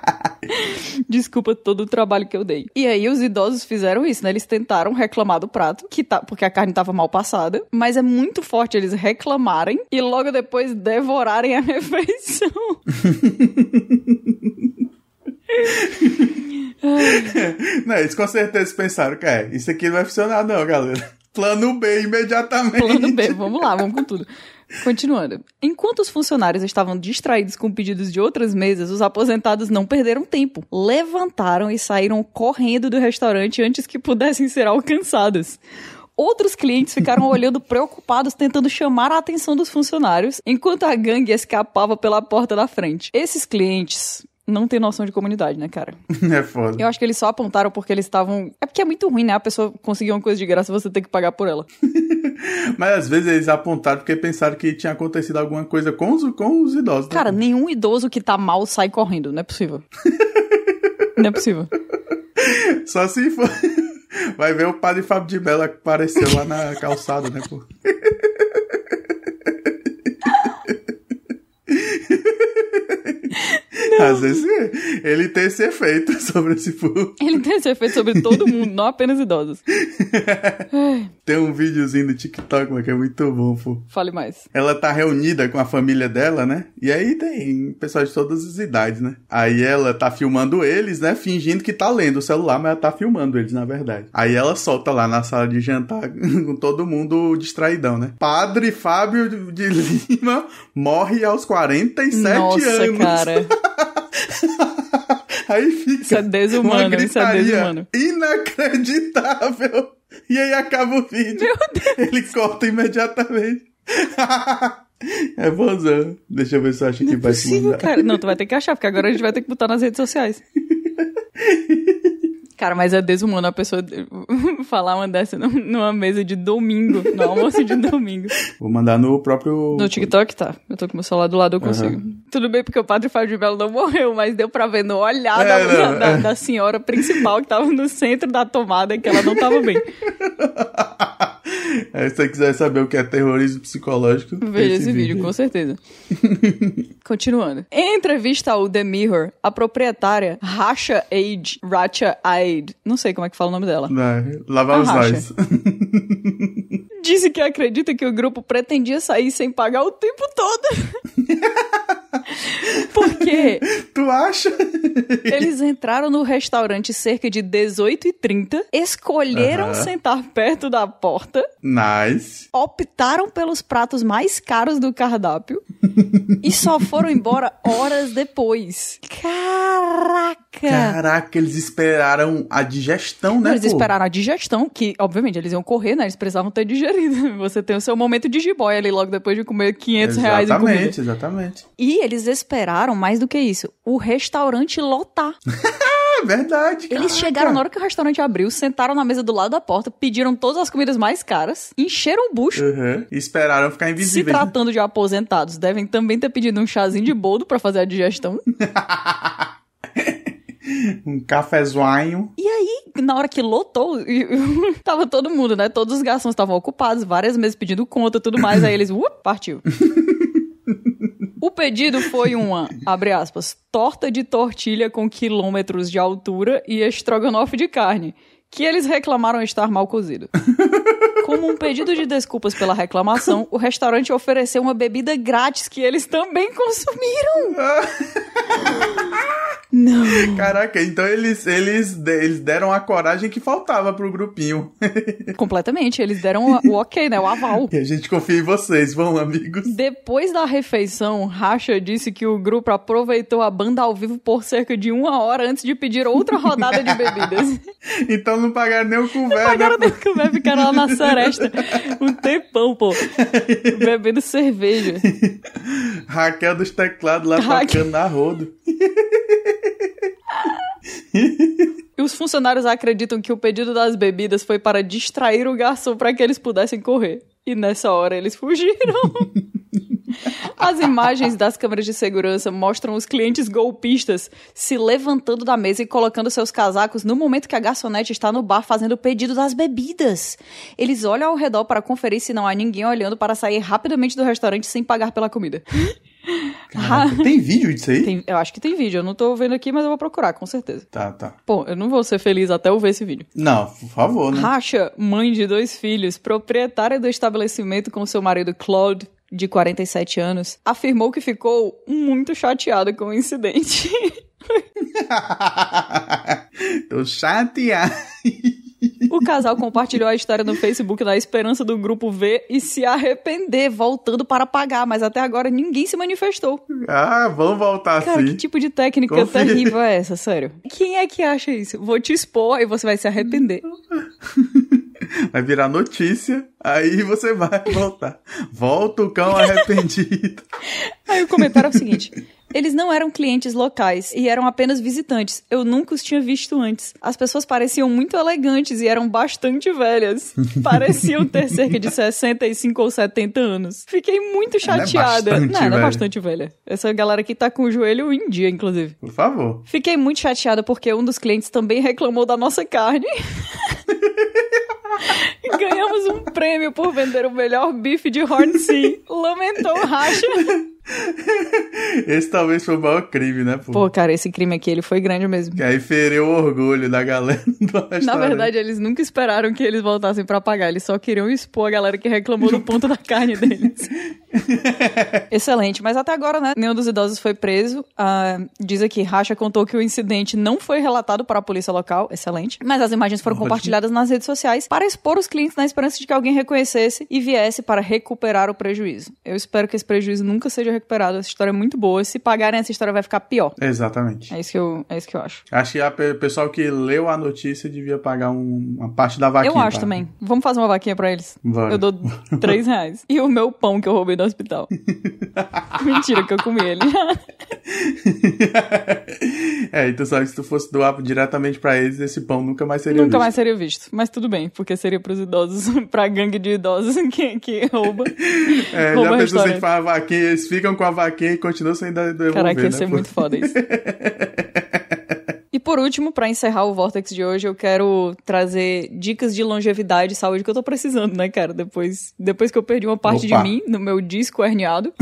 Desculpa todo o trabalho que eu dei. E aí os idosos fizeram isso, né? Eles tentaram reclamar do prato, que tá, porque a carne tava mal passada. Mas é muito forte eles reclamarem e logo depois devorarem a refeição. Não, eles com certeza pensaram, cara, isso aqui não vai funcionar não, galera. Plano B imediatamente. Plano B, vamos lá, vamos com tudo. Continuando. Enquanto os funcionários estavam distraídos com pedidos de outras mesas, os aposentados não perderam tempo. Levantaram e saíram correndo do restaurante antes que pudessem ser alcançados. Outros clientes ficaram olhando preocupados, tentando chamar a atenção dos funcionários, enquanto a gangue escapava pela porta da frente. Esses clientes não têm noção de comunidade, né, cara? É foda. Eu acho que eles só apontaram porque eles estavam. É porque é muito ruim, né? A pessoa conseguir uma coisa de graça e você ter que pagar por ela. Mas às vezes eles apontaram porque pensaram que tinha acontecido alguma coisa com os, com os idosos. né? Cara, nenhum idoso que tá mal sai correndo. Não é possível. Não é possível. Só se for. Vai ver o padre Fábio de Mello que apareceu lá na calçada, né, pô? Às vezes ele tem esse efeito sobre esse povo. Ele tem esse efeito sobre todo mundo, não apenas idosos. Tem um videozinho no TikTok, mano, que é muito bom, pô. fale mais. Ela tá reunida com a família dela, né? E aí tem pessoal de todas as idades, né? Aí ela tá filmando eles, né? Fingindo que tá lendo o celular, mas ela tá filmando eles, na verdade. Aí ela solta lá na sala de jantar com todo mundo distraidão, né? Padre Fábio de Lima morre aos 47 Nossa, anos. cara. Aí fica Isso é desumano, uma isso é gritaria desumano. inacreditável. E aí acaba o vídeo. Ele corta imediatamente. é bonzão. Deixa eu ver se eu acho que é vai possível, mandar. cara. Não, tu vai ter que achar, porque agora a gente vai ter que botar nas redes sociais. Cara, mas é desumano a pessoa falar uma dessa num- numa mesa de domingo, no almoço de domingo. Vou mandar no próprio. No TikTok, tá. Eu tô com meu celular do lado, eu consigo. Tudo bem porque o padre Fábio de Mello não morreu, mas deu pra ver no olhar É, da, não, da- é. da senhora principal que tava no centro da tomada que ela não tava bem. É, se você quiser saber o que é terrorismo psicológico, Veja esse, vídeo, com certeza. Continuando. Em entrevista ao The Mirror, a proprietária Rasha Aid, Racha Não sei como é que fala o nome dela. Não, lavar os olhos. disse que acredita que o grupo pretendia sair sem pagar o tempo todo. Por quê? Tu acha? Eles entraram no restaurante cerca de 18h30, escolheram sentar perto da porta, Nice. optaram pelos pratos mais caros do cardápio e só foram embora horas depois. Caraca! Caraca, eles esperaram a digestão, né? Eles pô? esperaram a digestão, que obviamente eles iam correr, né? Eles precisavam ter digerido. Você tem o seu momento de jiboia ali logo depois de comer 500 reais em comida. Exatamente, exatamente. E eles esperaram mais do que isso, o restaurante lotar. É verdade, Eles caraca. chegaram na hora que o restaurante abriu, sentaram na mesa do lado da porta, pediram todas as comidas mais caras, encheram o bucho. Uhum. E esperaram ficar Se invisíveis. tratando de aposentados, devem também ter pedido um chazinho de boldo pra fazer a digestão. Um cafezoinho. E aí, na hora que lotou, tava todo mundo, né? Todos os garçons estavam ocupados, várias mesas pedindo conta e tudo mais. Aí eles, uh, partiu. O pedido foi uma, abre aspas, torta de tortilha com quilômetros de altura e estrogonofe de carne, que eles reclamaram estar mal cozido. Como um pedido de desculpas pela reclamação, o restaurante ofereceu uma bebida grátis que eles também consumiram. Não. Caraca, então eles, eles, eles deram a coragem que faltava pro grupinho. Completamente, eles deram o, o ok, né? O aval. E a gente confia em vocês, vão, amigos. Depois da refeição, Racha disse que o grupo aproveitou a banda ao vivo por cerca de uma hora antes de pedir outra rodada de bebidas. Então não pagaram nem o couvert, Pagaram né? nem comer, ficaram lá na seresta um tempão, pô, bebendo cerveja. Raquel dos teclados lá Raquel. tocando na rodo. E os funcionários acreditam que o pedido das bebidas foi para distrair o garçom para que eles pudessem correr. E nessa hora eles fugiram. As imagens das câmeras de segurança mostram os clientes golpistas se levantando da mesa e colocando seus casacos no momento que a garçonete está no bar fazendo o pedido das bebidas. Eles olham ao redor para conferir se não há ninguém olhando para sair rapidamente do restaurante sem pagar pela comida. Caraca, tem vídeo disso aí? Tem- eu acho que tem vídeo, eu não tô vendo aqui, mas eu vou procurar, com certeza. Tá, tá. Bom, eu não vou ser feliz até eu ver esse vídeo. Não, por favor, né? Racha, mãe de dois filhos, proprietária do estabelecimento com seu marido Claude, de 47 anos, afirmou que ficou muito chateada com o incidente. Tô chateado. O casal compartilhou a história no Facebook na esperança do grupo ver e se arrepender, voltando para pagar, mas até agora ninguém se manifestou. Ah, vamos voltar Cara, que assim. tipo de técnica Confia. terrível é essa, sério? Quem é que acha isso? Vou te expor e você vai se arrepender. Vai virar notícia, aí você vai voltar. Volta o cão arrependido. Aí o comentário é o seguinte: eles não eram clientes locais e eram apenas visitantes. Eu nunca os tinha visto antes. As pessoas pareciam muito elegantes e eram bastante velhas. Pareciam ter cerca de 65 ou 70 anos. Fiquei muito Ela é chateada. bastante não, ela é bastante velha. Essa galera aqui tá com o joelho em dia, inclusive. Por favor. Fiquei muito chateada porque um dos clientes também reclamou da nossa carne. Ganhamos um prêmio por vender o melhor bife de Hornsey. Lamentou o Racha. Esse talvez foi o maior crime, né, pô? Pô, cara, esse crime aqui, ele foi grande mesmo. Que aí feriu o orgulho da galera do. Na verdade, eles nunca esperaram que eles voltassem pra pagar. Eles só queriam expor a galera que reclamou do ponto da carne deles. Excelente. Mas até agora, né? Nenhum dos idosos foi preso. Ah, diz aqui, Racha contou que o incidente não foi relatado para a polícia local. Excelente. Mas as imagens foram Ótimo. compartilhadas nas redes sociais para expor os clientes na esperança de que alguém reconhecesse e viesse para recuperar o prejuízo. Eu espero que esse prejuízo nunca seja recuperado. Essa história é muito boa. Se pagarem essa história, vai ficar pior. Exatamente. É isso que eu, é isso que eu acho. Acho que o pessoal que leu a notícia devia pagar um- uma parte da vaquinha. Eu acho tá? também. Vamos fazer uma vaquinha pra eles. Bora. Eu dou três reais. E o meu pão que eu roubei do hospital. Mentira, que eu comi ele. é, então sabe que se tu fosse doar diretamente pra eles, esse pão nunca mais seria Nunca visto. mais seria visto. Mas tudo bem, porque seria pros idosos, pra gangue de idosos que, que rouba. É, rouba já pensou se a restaurante. gente faz a vaquinha, eles ficam com a vaquinha e continuam sem dar- devolver, Caraca, ia né, ser pô? muito foda isso. E por último, pra encerrar o Vortex de hoje, eu quero trazer dicas de longevidade e saúde que eu tô precisando, né, cara? Depois, depois que eu perdi uma parte Opa. de mim no meu disco herniado.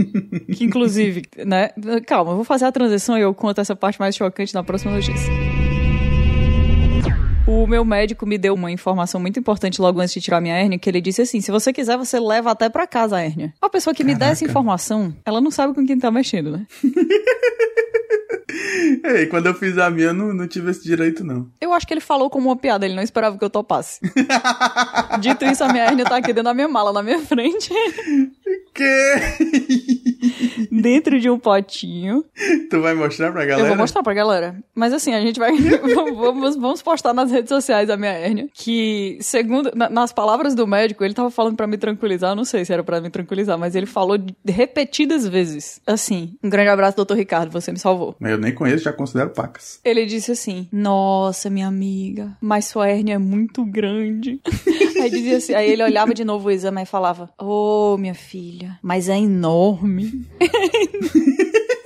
que inclusive, né? Calma, eu vou fazer a transição e eu conto essa parte mais chocante na próxima notícia. O meu médico me deu uma informação muito importante logo antes de tirar minha hérnia, que ele disse assim: se você quiser, você leva até pra casa a hérnia. A pessoa que me dá essa informação, ela não sabe com quem tá mexendo, né? Ei, quando eu fiz a minha, eu não, não tive esse direito, não. Eu acho que ele falou como uma piada, ele não esperava que eu topasse. Dito isso, a minha hérnia tá aqui dentro da minha mala, na minha frente. Que? dentro de um potinho. Tu vai mostrar pra galera? Eu vou mostrar pra galera. Mas assim, a gente vai. vamos, vamos postar nas redes sociais a minha hérnia. Que, segundo. na- nas palavras do médico, ele tava falando pra me tranquilizar. Eu não sei se era pra me tranquilizar, mas ele falou repetidas vezes. Assim, um grande abraço, doutor Ricardo, você me salvou. Eu nem conheço, já considero pacas. Ele disse assim: Nossa, minha amiga, mas sua hérnia é muito grande. aí dizia assim, aí ele olhava de novo o exame e falava: Ô, minha filha, mas é enorme.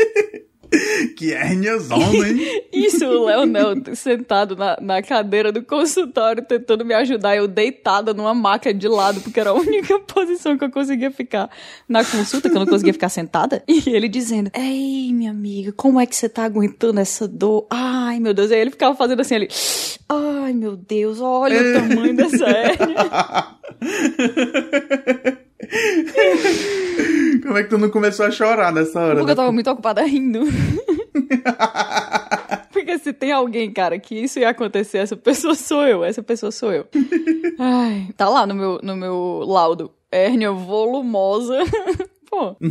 Que hérnia zona, hein? Isso, o Leonel sentado na, na cadeira do consultório tentando me ajudar, eu deitada numa maca de lado, porque era a única posição que eu conseguia ficar na consulta, que eu não conseguia ficar sentada. E ele dizendo: Ei, minha amiga, como é que você tá aguentando essa dor? Ai, meu Deus. Aí ele ficava fazendo assim ali. Ai, meu Deus, olha o tamanho dessa hérnia. Como é que tu não começou a chorar nessa hora? Porque né? eu tava muito ocupada rindo. Porque se tem alguém, cara, que isso ia acontecer, essa pessoa sou eu. Essa pessoa sou eu. Ai, tá lá no meu, no meu laudo. Hérnia volumosa. Pô.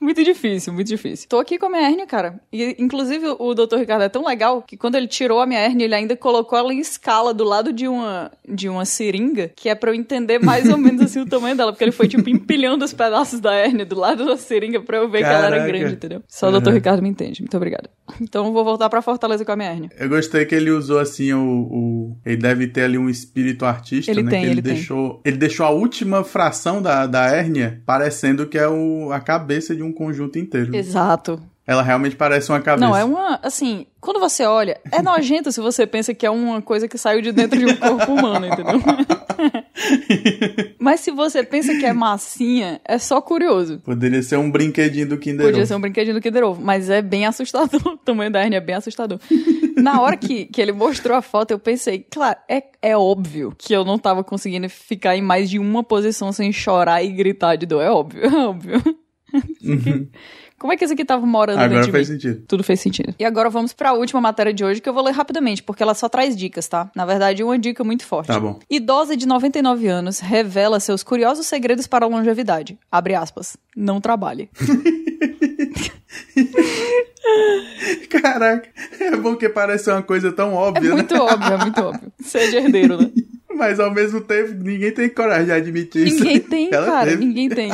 Muito difícil, muito difícil. Tô aqui com a minha hérnia, cara. E, inclusive, o Dr. Ricardo é tão legal que quando ele tirou a minha hérnia, ele ainda colocou ela em escala do lado de uma, de uma seringa, que é pra eu entender mais ou menos assim o tamanho dela. Porque ele foi, tipo, empilhando os pedaços da hérnia do lado da seringa pra eu ver que ela era Caraca. grande, entendeu? Só o Dr. Uhum. Ricardo me entende. Muito obrigada. Então, eu vou voltar pra Fortaleza com a minha hérnia. Eu gostei que ele usou assim o, o- ele deve ter ali um espírito artista, Ele né? tem, que ele, ele tem. deixou, ele deixou a última fração da, da hérnia parecendo que é o, a cabeça de um conjunto inteiro. Exato. Ela realmente parece uma cabeça. Não, é uma. Assim, quando você olha, é nojento se você pensa que é uma coisa que saiu de dentro de um corpo humano, entendeu? Mas se você pensa que é massinha, é só curioso. Poderia ser um brinquedinho do Kinder Podia Ovo. ser um brinquedinho do Kinder Ovo, mas é bem assustador. O tamanho da hérnia é bem assustador. Na hora que, que ele mostrou a foto, eu pensei, claro, é, é óbvio que eu não tava conseguindo ficar em mais de uma posição sem chorar e gritar de dor. É óbvio, é óbvio. Como é que esse aqui tava morando Agora de faz mim? sentido. Tudo fez sentido. E agora vamos pra última matéria de hoje, que eu vou ler rapidamente, porque ela só traz dicas, tá? Na verdade, uma dica muito forte. Tá bom. Idosa de 99 anos revela seus curiosos segredos para a longevidade. Abre aspas. Não trabalhe. Caraca, é bom que parece uma coisa tão É óbvia, né? muito óbvio, é muito óbvio. Seja herdeiro, né? Mas ao mesmo tempo, ninguém tem coragem de admitir isso. Ninguém tem, Ela cara, teve. ninguém tem.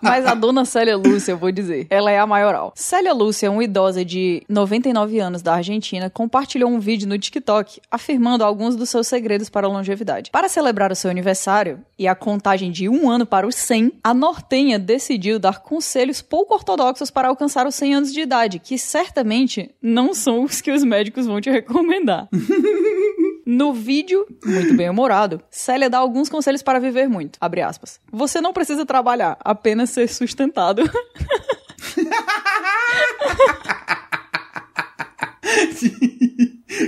Mas a dona Célia Lúcia, eu vou dizer, ela é a maioral. Célia Lúcia, uma idosa de 99 anos da Argentina, compartilhou um vídeo no TikTok afirmando alguns dos seus segredos para a longevidade. Para celebrar o seu aniversário e a contagem de um ano para os 100, a nortenha decidiu dar conselhos pouco ortodoxos para alcançar os 100 anos de idade, que certamente não são os que os médicos vão te recomendar. No vídeo, muito bem humorado, Célia dá alguns conselhos para viver muito. Abre aspas. Você não precisa trabalhar, apenas ser sustentado.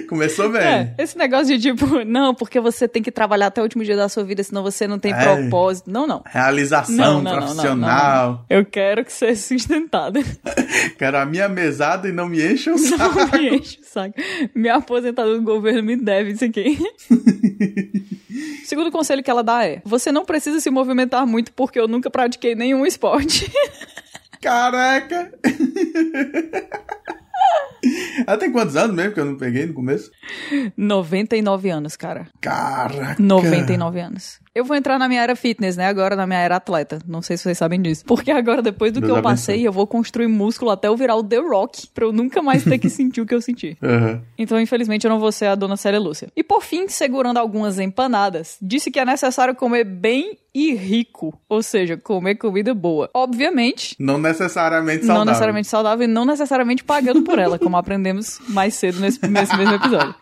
Começou bem. É, esse negócio de tipo, não, porque você tem que trabalhar até o último dia da sua vida, senão você não tem É. propósito. Não, não. Realização Não, não, profissional. não. Eu quero que seja sustentado. Quero a minha mesada e não me encha o saco. Não me enche o saco. Minha aposentadora do governo me deve isso aqui. Segundo conselho que ela dá é: você não precisa se movimentar muito porque eu nunca pratiquei nenhum esporte. Caraca! Ela tem quantos anos mesmo que eu não peguei no começo? 99 anos, cara. Caraca! 99 anos. Eu vou entrar na minha era fitness, né? Agora na minha era atleta. Não sei se vocês sabem disso. Porque agora, depois do Deus que eu abençoe. passei, eu vou construir músculo até eu virar o The Rock. Pra eu nunca mais ter que sentir o que eu senti. Aham. Então, infelizmente, eu não vou ser a dona Célia Lúcia. E por fim, segurando algumas empanadas, disse que é necessário comer bem e rico. Ou seja, comer comida boa. Obviamente. Não necessariamente saudável. Não necessariamente saudável e não necessariamente pagando por ela, como aprendemos mais cedo nesse, nesse mesmo episódio.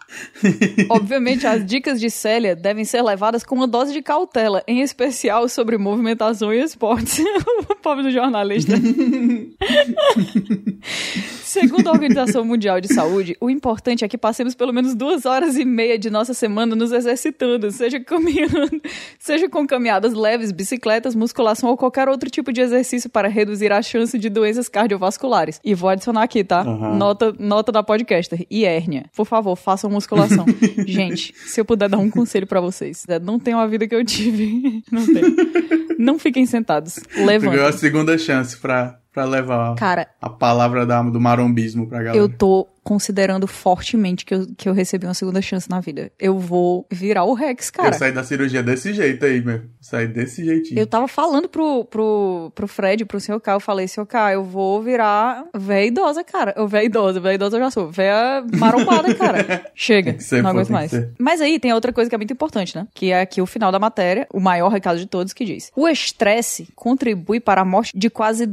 Obviamente, as dicas de Célia devem ser levadas com uma dose de cautela, em especial sobre movimentação e esportes. o pobre do jornalista. Segundo a Organização Mundial de Saúde, o importante é que passemos pelo menos duas horas e meia de nossa semana nos exercitando, seja caminhando, seja com caminhadas leves, bicicletas, musculação ou qualquer outro tipo de exercício para reduzir a chance de doenças cardiovasculares. E vou adicionar aqui, tá? Uhum. Nota, nota da podcaster. E hérnia. Por favor, façam musculação. Gente, se eu puder dar um conselho para vocês, é, não tenham a vida que eu tive. Não tem. Não fiquem sentados. Tu ganhou a Levantem. segunda chance pra, pra levar Cara, a palavra da, do marombismo pra galera. eu tô considerando fortemente que eu, que eu recebi uma segunda chance na vida. Eu vou virar o Rex, Eu cara. saí da cirurgia desse jeito aí, meu. Saí desse jeitinho. Eu tava falando pro, pro, pro Fred, pro Sr. K, eu falei, Sr. K, eu vou virar véia idosa, cara. Eu véia idosa, véia idosa eu já sou. Véia marombada, cara. Chega, ser, não aguento mais. Mas aí tem outra coisa que é muito importante, né? Que é aqui o final da matéria, o maior recado de todos que diz. O estresse contribui para a morte de quase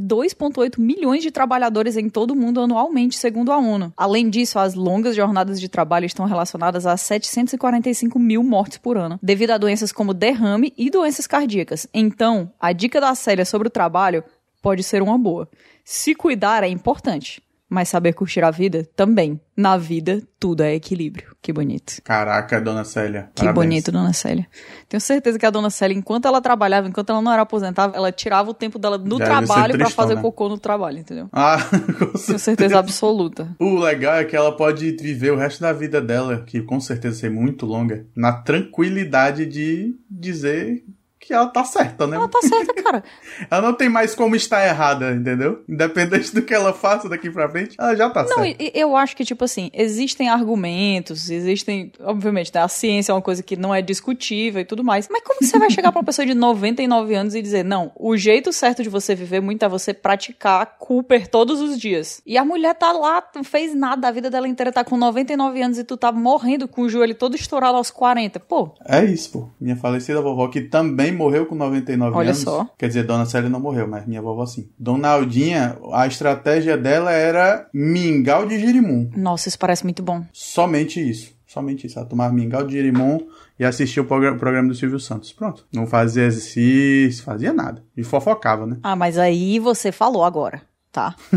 2,8 milhões de trabalhadores em todo o mundo anualmente, segundo a ONU. Além disso, as longas jornadas de trabalho estão relacionadas a 745 mil mortes por ano, devido a doenças como derrame e doenças cardíacas. Então, a dica da Célia sobre o trabalho pode ser uma boa. Se cuidar é importante, mas saber curtir a vida também. Na vida, tudo é equilíbrio. Que bonito. Caraca, dona Célia. Que parabéns. bonito, dona Célia. Tenho certeza que a dona Célia, enquanto ela trabalhava, enquanto ela não era aposentada, ela tirava o tempo dela no Deve trabalho pra tristão, fazer né? cocô no trabalho, entendeu? Ah, com Tenho certeza. certeza absoluta. O legal é que ela pode viver o resto da vida dela, que com certeza ser muito longa, na tranquilidade de dizer que ela tá certa, né? Ela tá certa, cara. Ela não tem mais como estar errada, entendeu? Independente do que ela faça daqui pra frente, ela já tá Não, certa. e eu acho que, tipo assim, existem argumentos, existem. Obviamente, né, a ciência é uma coisa que não é discutível e tudo mais. Mas como que você vai chegar pra uma pessoa de 99 anos e dizer, não, o jeito certo de você viver muito é você praticar Cooper todos os dias? E a mulher tá lá, não fez nada, a vida dela inteira tá com 99 anos e tu tá morrendo com o joelho todo estourado aos 40. Pô, É isso, pô. Minha falecida vovó, que também morreu com 99 Olha anos. só. Quer dizer, Dona Célia não morreu, mas minha vovó sim. Dona Aldinha, a estratégia dela era mingau de girimum. nossa, isso parece muito bom. Somente isso. Somente isso. Ela tomava mingau de girimum e assistia o progra- programa do Silvio Santos. Pronto. Não fazia exercício, fazia nada. E fofocava, né? Ah, mas aí você falou agora, tá?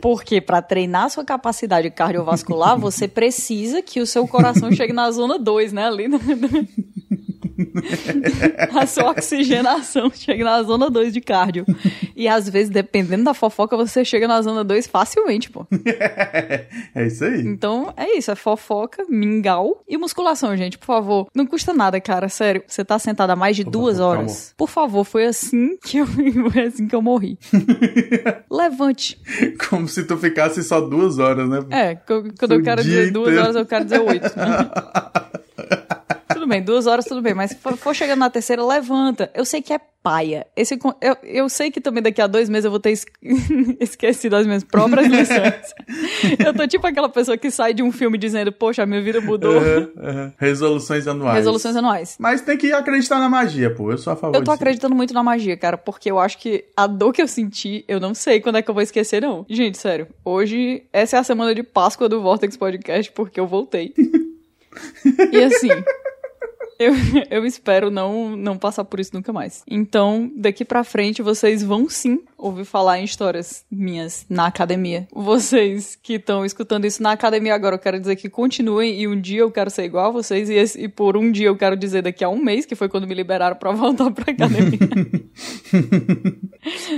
Porque para treinar sua capacidade cardiovascular, você precisa que o seu coração chegue na zona 2, né? Ali no... A sua oxigenação chegue na zona 2 de cardio. E às vezes, dependendo da fofoca, você chega na zona 2 facilmente, pô. é isso aí. Então, é isso. É fofoca, mingau e musculação, gente. Por favor. Não custa nada, cara. Sério. Você tá sentado há mais de duas horas. Por favor, foi assim que eu, foi assim que eu morri. Levante. Como se tu ficasse só duas horas, né? É, quando eu quero dizer duas horas, eu quero dizer oito. né? Tudo bem, duas horas tudo bem, mas se for, for chegando na terceira, levanta. Eu sei que é paia. Esse, eu, eu sei que também daqui a dois meses eu vou ter es- esquecido as minhas próprias lições. eu tô tipo aquela pessoa que sai de um filme dizendo, poxa, minha vida mudou. Aham, aham. Resoluções anuais. Resoluções anuais. Mas tem que acreditar na magia, pô. Eu sou a favor Eu tô acreditando muito na magia, cara, porque eu acho que a dor que eu senti, eu não sei quando é que eu vou esquecer, não. Gente, sério, hoje, essa é a semana de Páscoa do Vortex Podcast, porque eu voltei. e assim, eu, eu espero não, não passar por isso nunca mais. Então, daqui pra frente, vocês vão sim ouvir falar em histórias minhas na academia. Vocês que estão escutando isso na academia agora, eu quero dizer que continuem e um dia eu quero ser igual a vocês e, esse- e por um dia eu quero dizer daqui a um mês, que foi quando me liberaram pra voltar pra academia.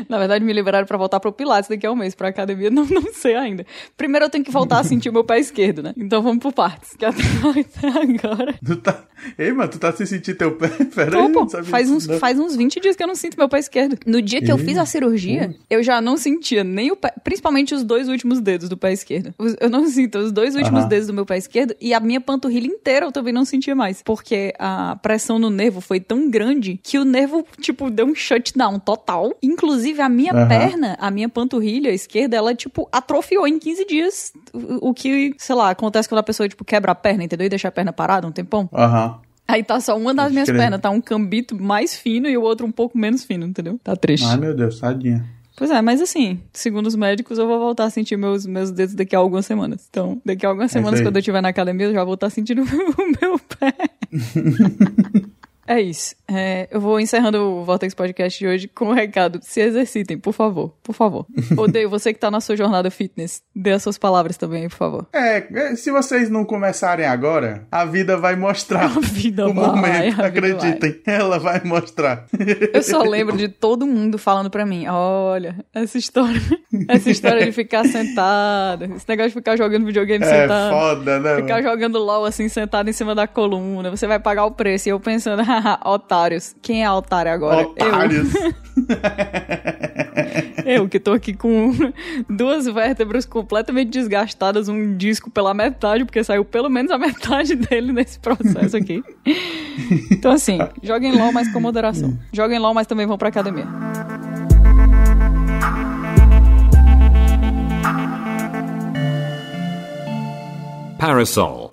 Na verdade, me liberaram pra voltar pro Pilates daqui a um mês. Pra academia, não, não sei ainda. Primeiro eu tenho que voltar a sentir o meu pé esquerdo, né? Então vamos por partes. Que até, até agora. Tu tá... Ei, mano, tu tá se sentindo teu pé? Pera Tô, aí, pô, sabia faz, uns, não. faz uns 20 dias que eu não sinto meu pé esquerdo. No dia que eu fiz a cirurgia, eu já não sentia nem o pé, principalmente os dois últimos dedos do pé esquerdo. Eu não sinto os dois últimos dedos do meu pé esquerdo e a minha panturrilha inteira eu também não sentia mais. Porque a pressão no nervo foi tão grande que o nervo, tipo, deu um shutdown total. Inclusive, a minha perna, a minha panturrilha esquerda, ela, tipo, atrofiou em 15 dias. O, o que, sei lá, acontece quando a pessoa, tipo, quebra a perna, entendeu? E deixa a perna parada um tempão. Aham. Aí tá só uma das Pode minhas pernas, tá um cambito mais fino e o outro um pouco menos fino, entendeu? Tá triste. Ai, meu Deus, tadinha. Pois é, mas assim, segundo os médicos, eu vou voltar a sentir meus, meus dedos daqui a algumas semanas. Então, daqui a algumas É semanas, aí. quando eu estiver na academia, eu já vou estar sentindo o meu pé. É isso. É, eu vou encerrando o Vortex Podcast de hoje com um recado. Se exercitem, por favor. Por favor. Odeio você que tá na sua jornada fitness. Dê as suas palavras também, por favor. É, é se vocês não começarem agora, a vida vai mostrar. A vida o vai, momento, acreditem. Ela vai mostrar. Eu só lembro de todo mundo falando pra mim: olha, essa história. Essa história de ficar sentado. Esse negócio de ficar jogando videogame É sentado. foda, né? Ficar mano? jogando LOL assim, sentado em cima da coluna. Você vai pagar o preço. E eu pensando, haha, otários. Quem é otário agora? Otários. Eu. Eu, que tô aqui com duas vértebras completamente desgastadas, um disco pela metade, porque saiu pelo menos a metade dele nesse processo aqui. Então, assim, joguem LOL, mas com moderação. Joguem LOL, mas também vão pra academia. Parasol.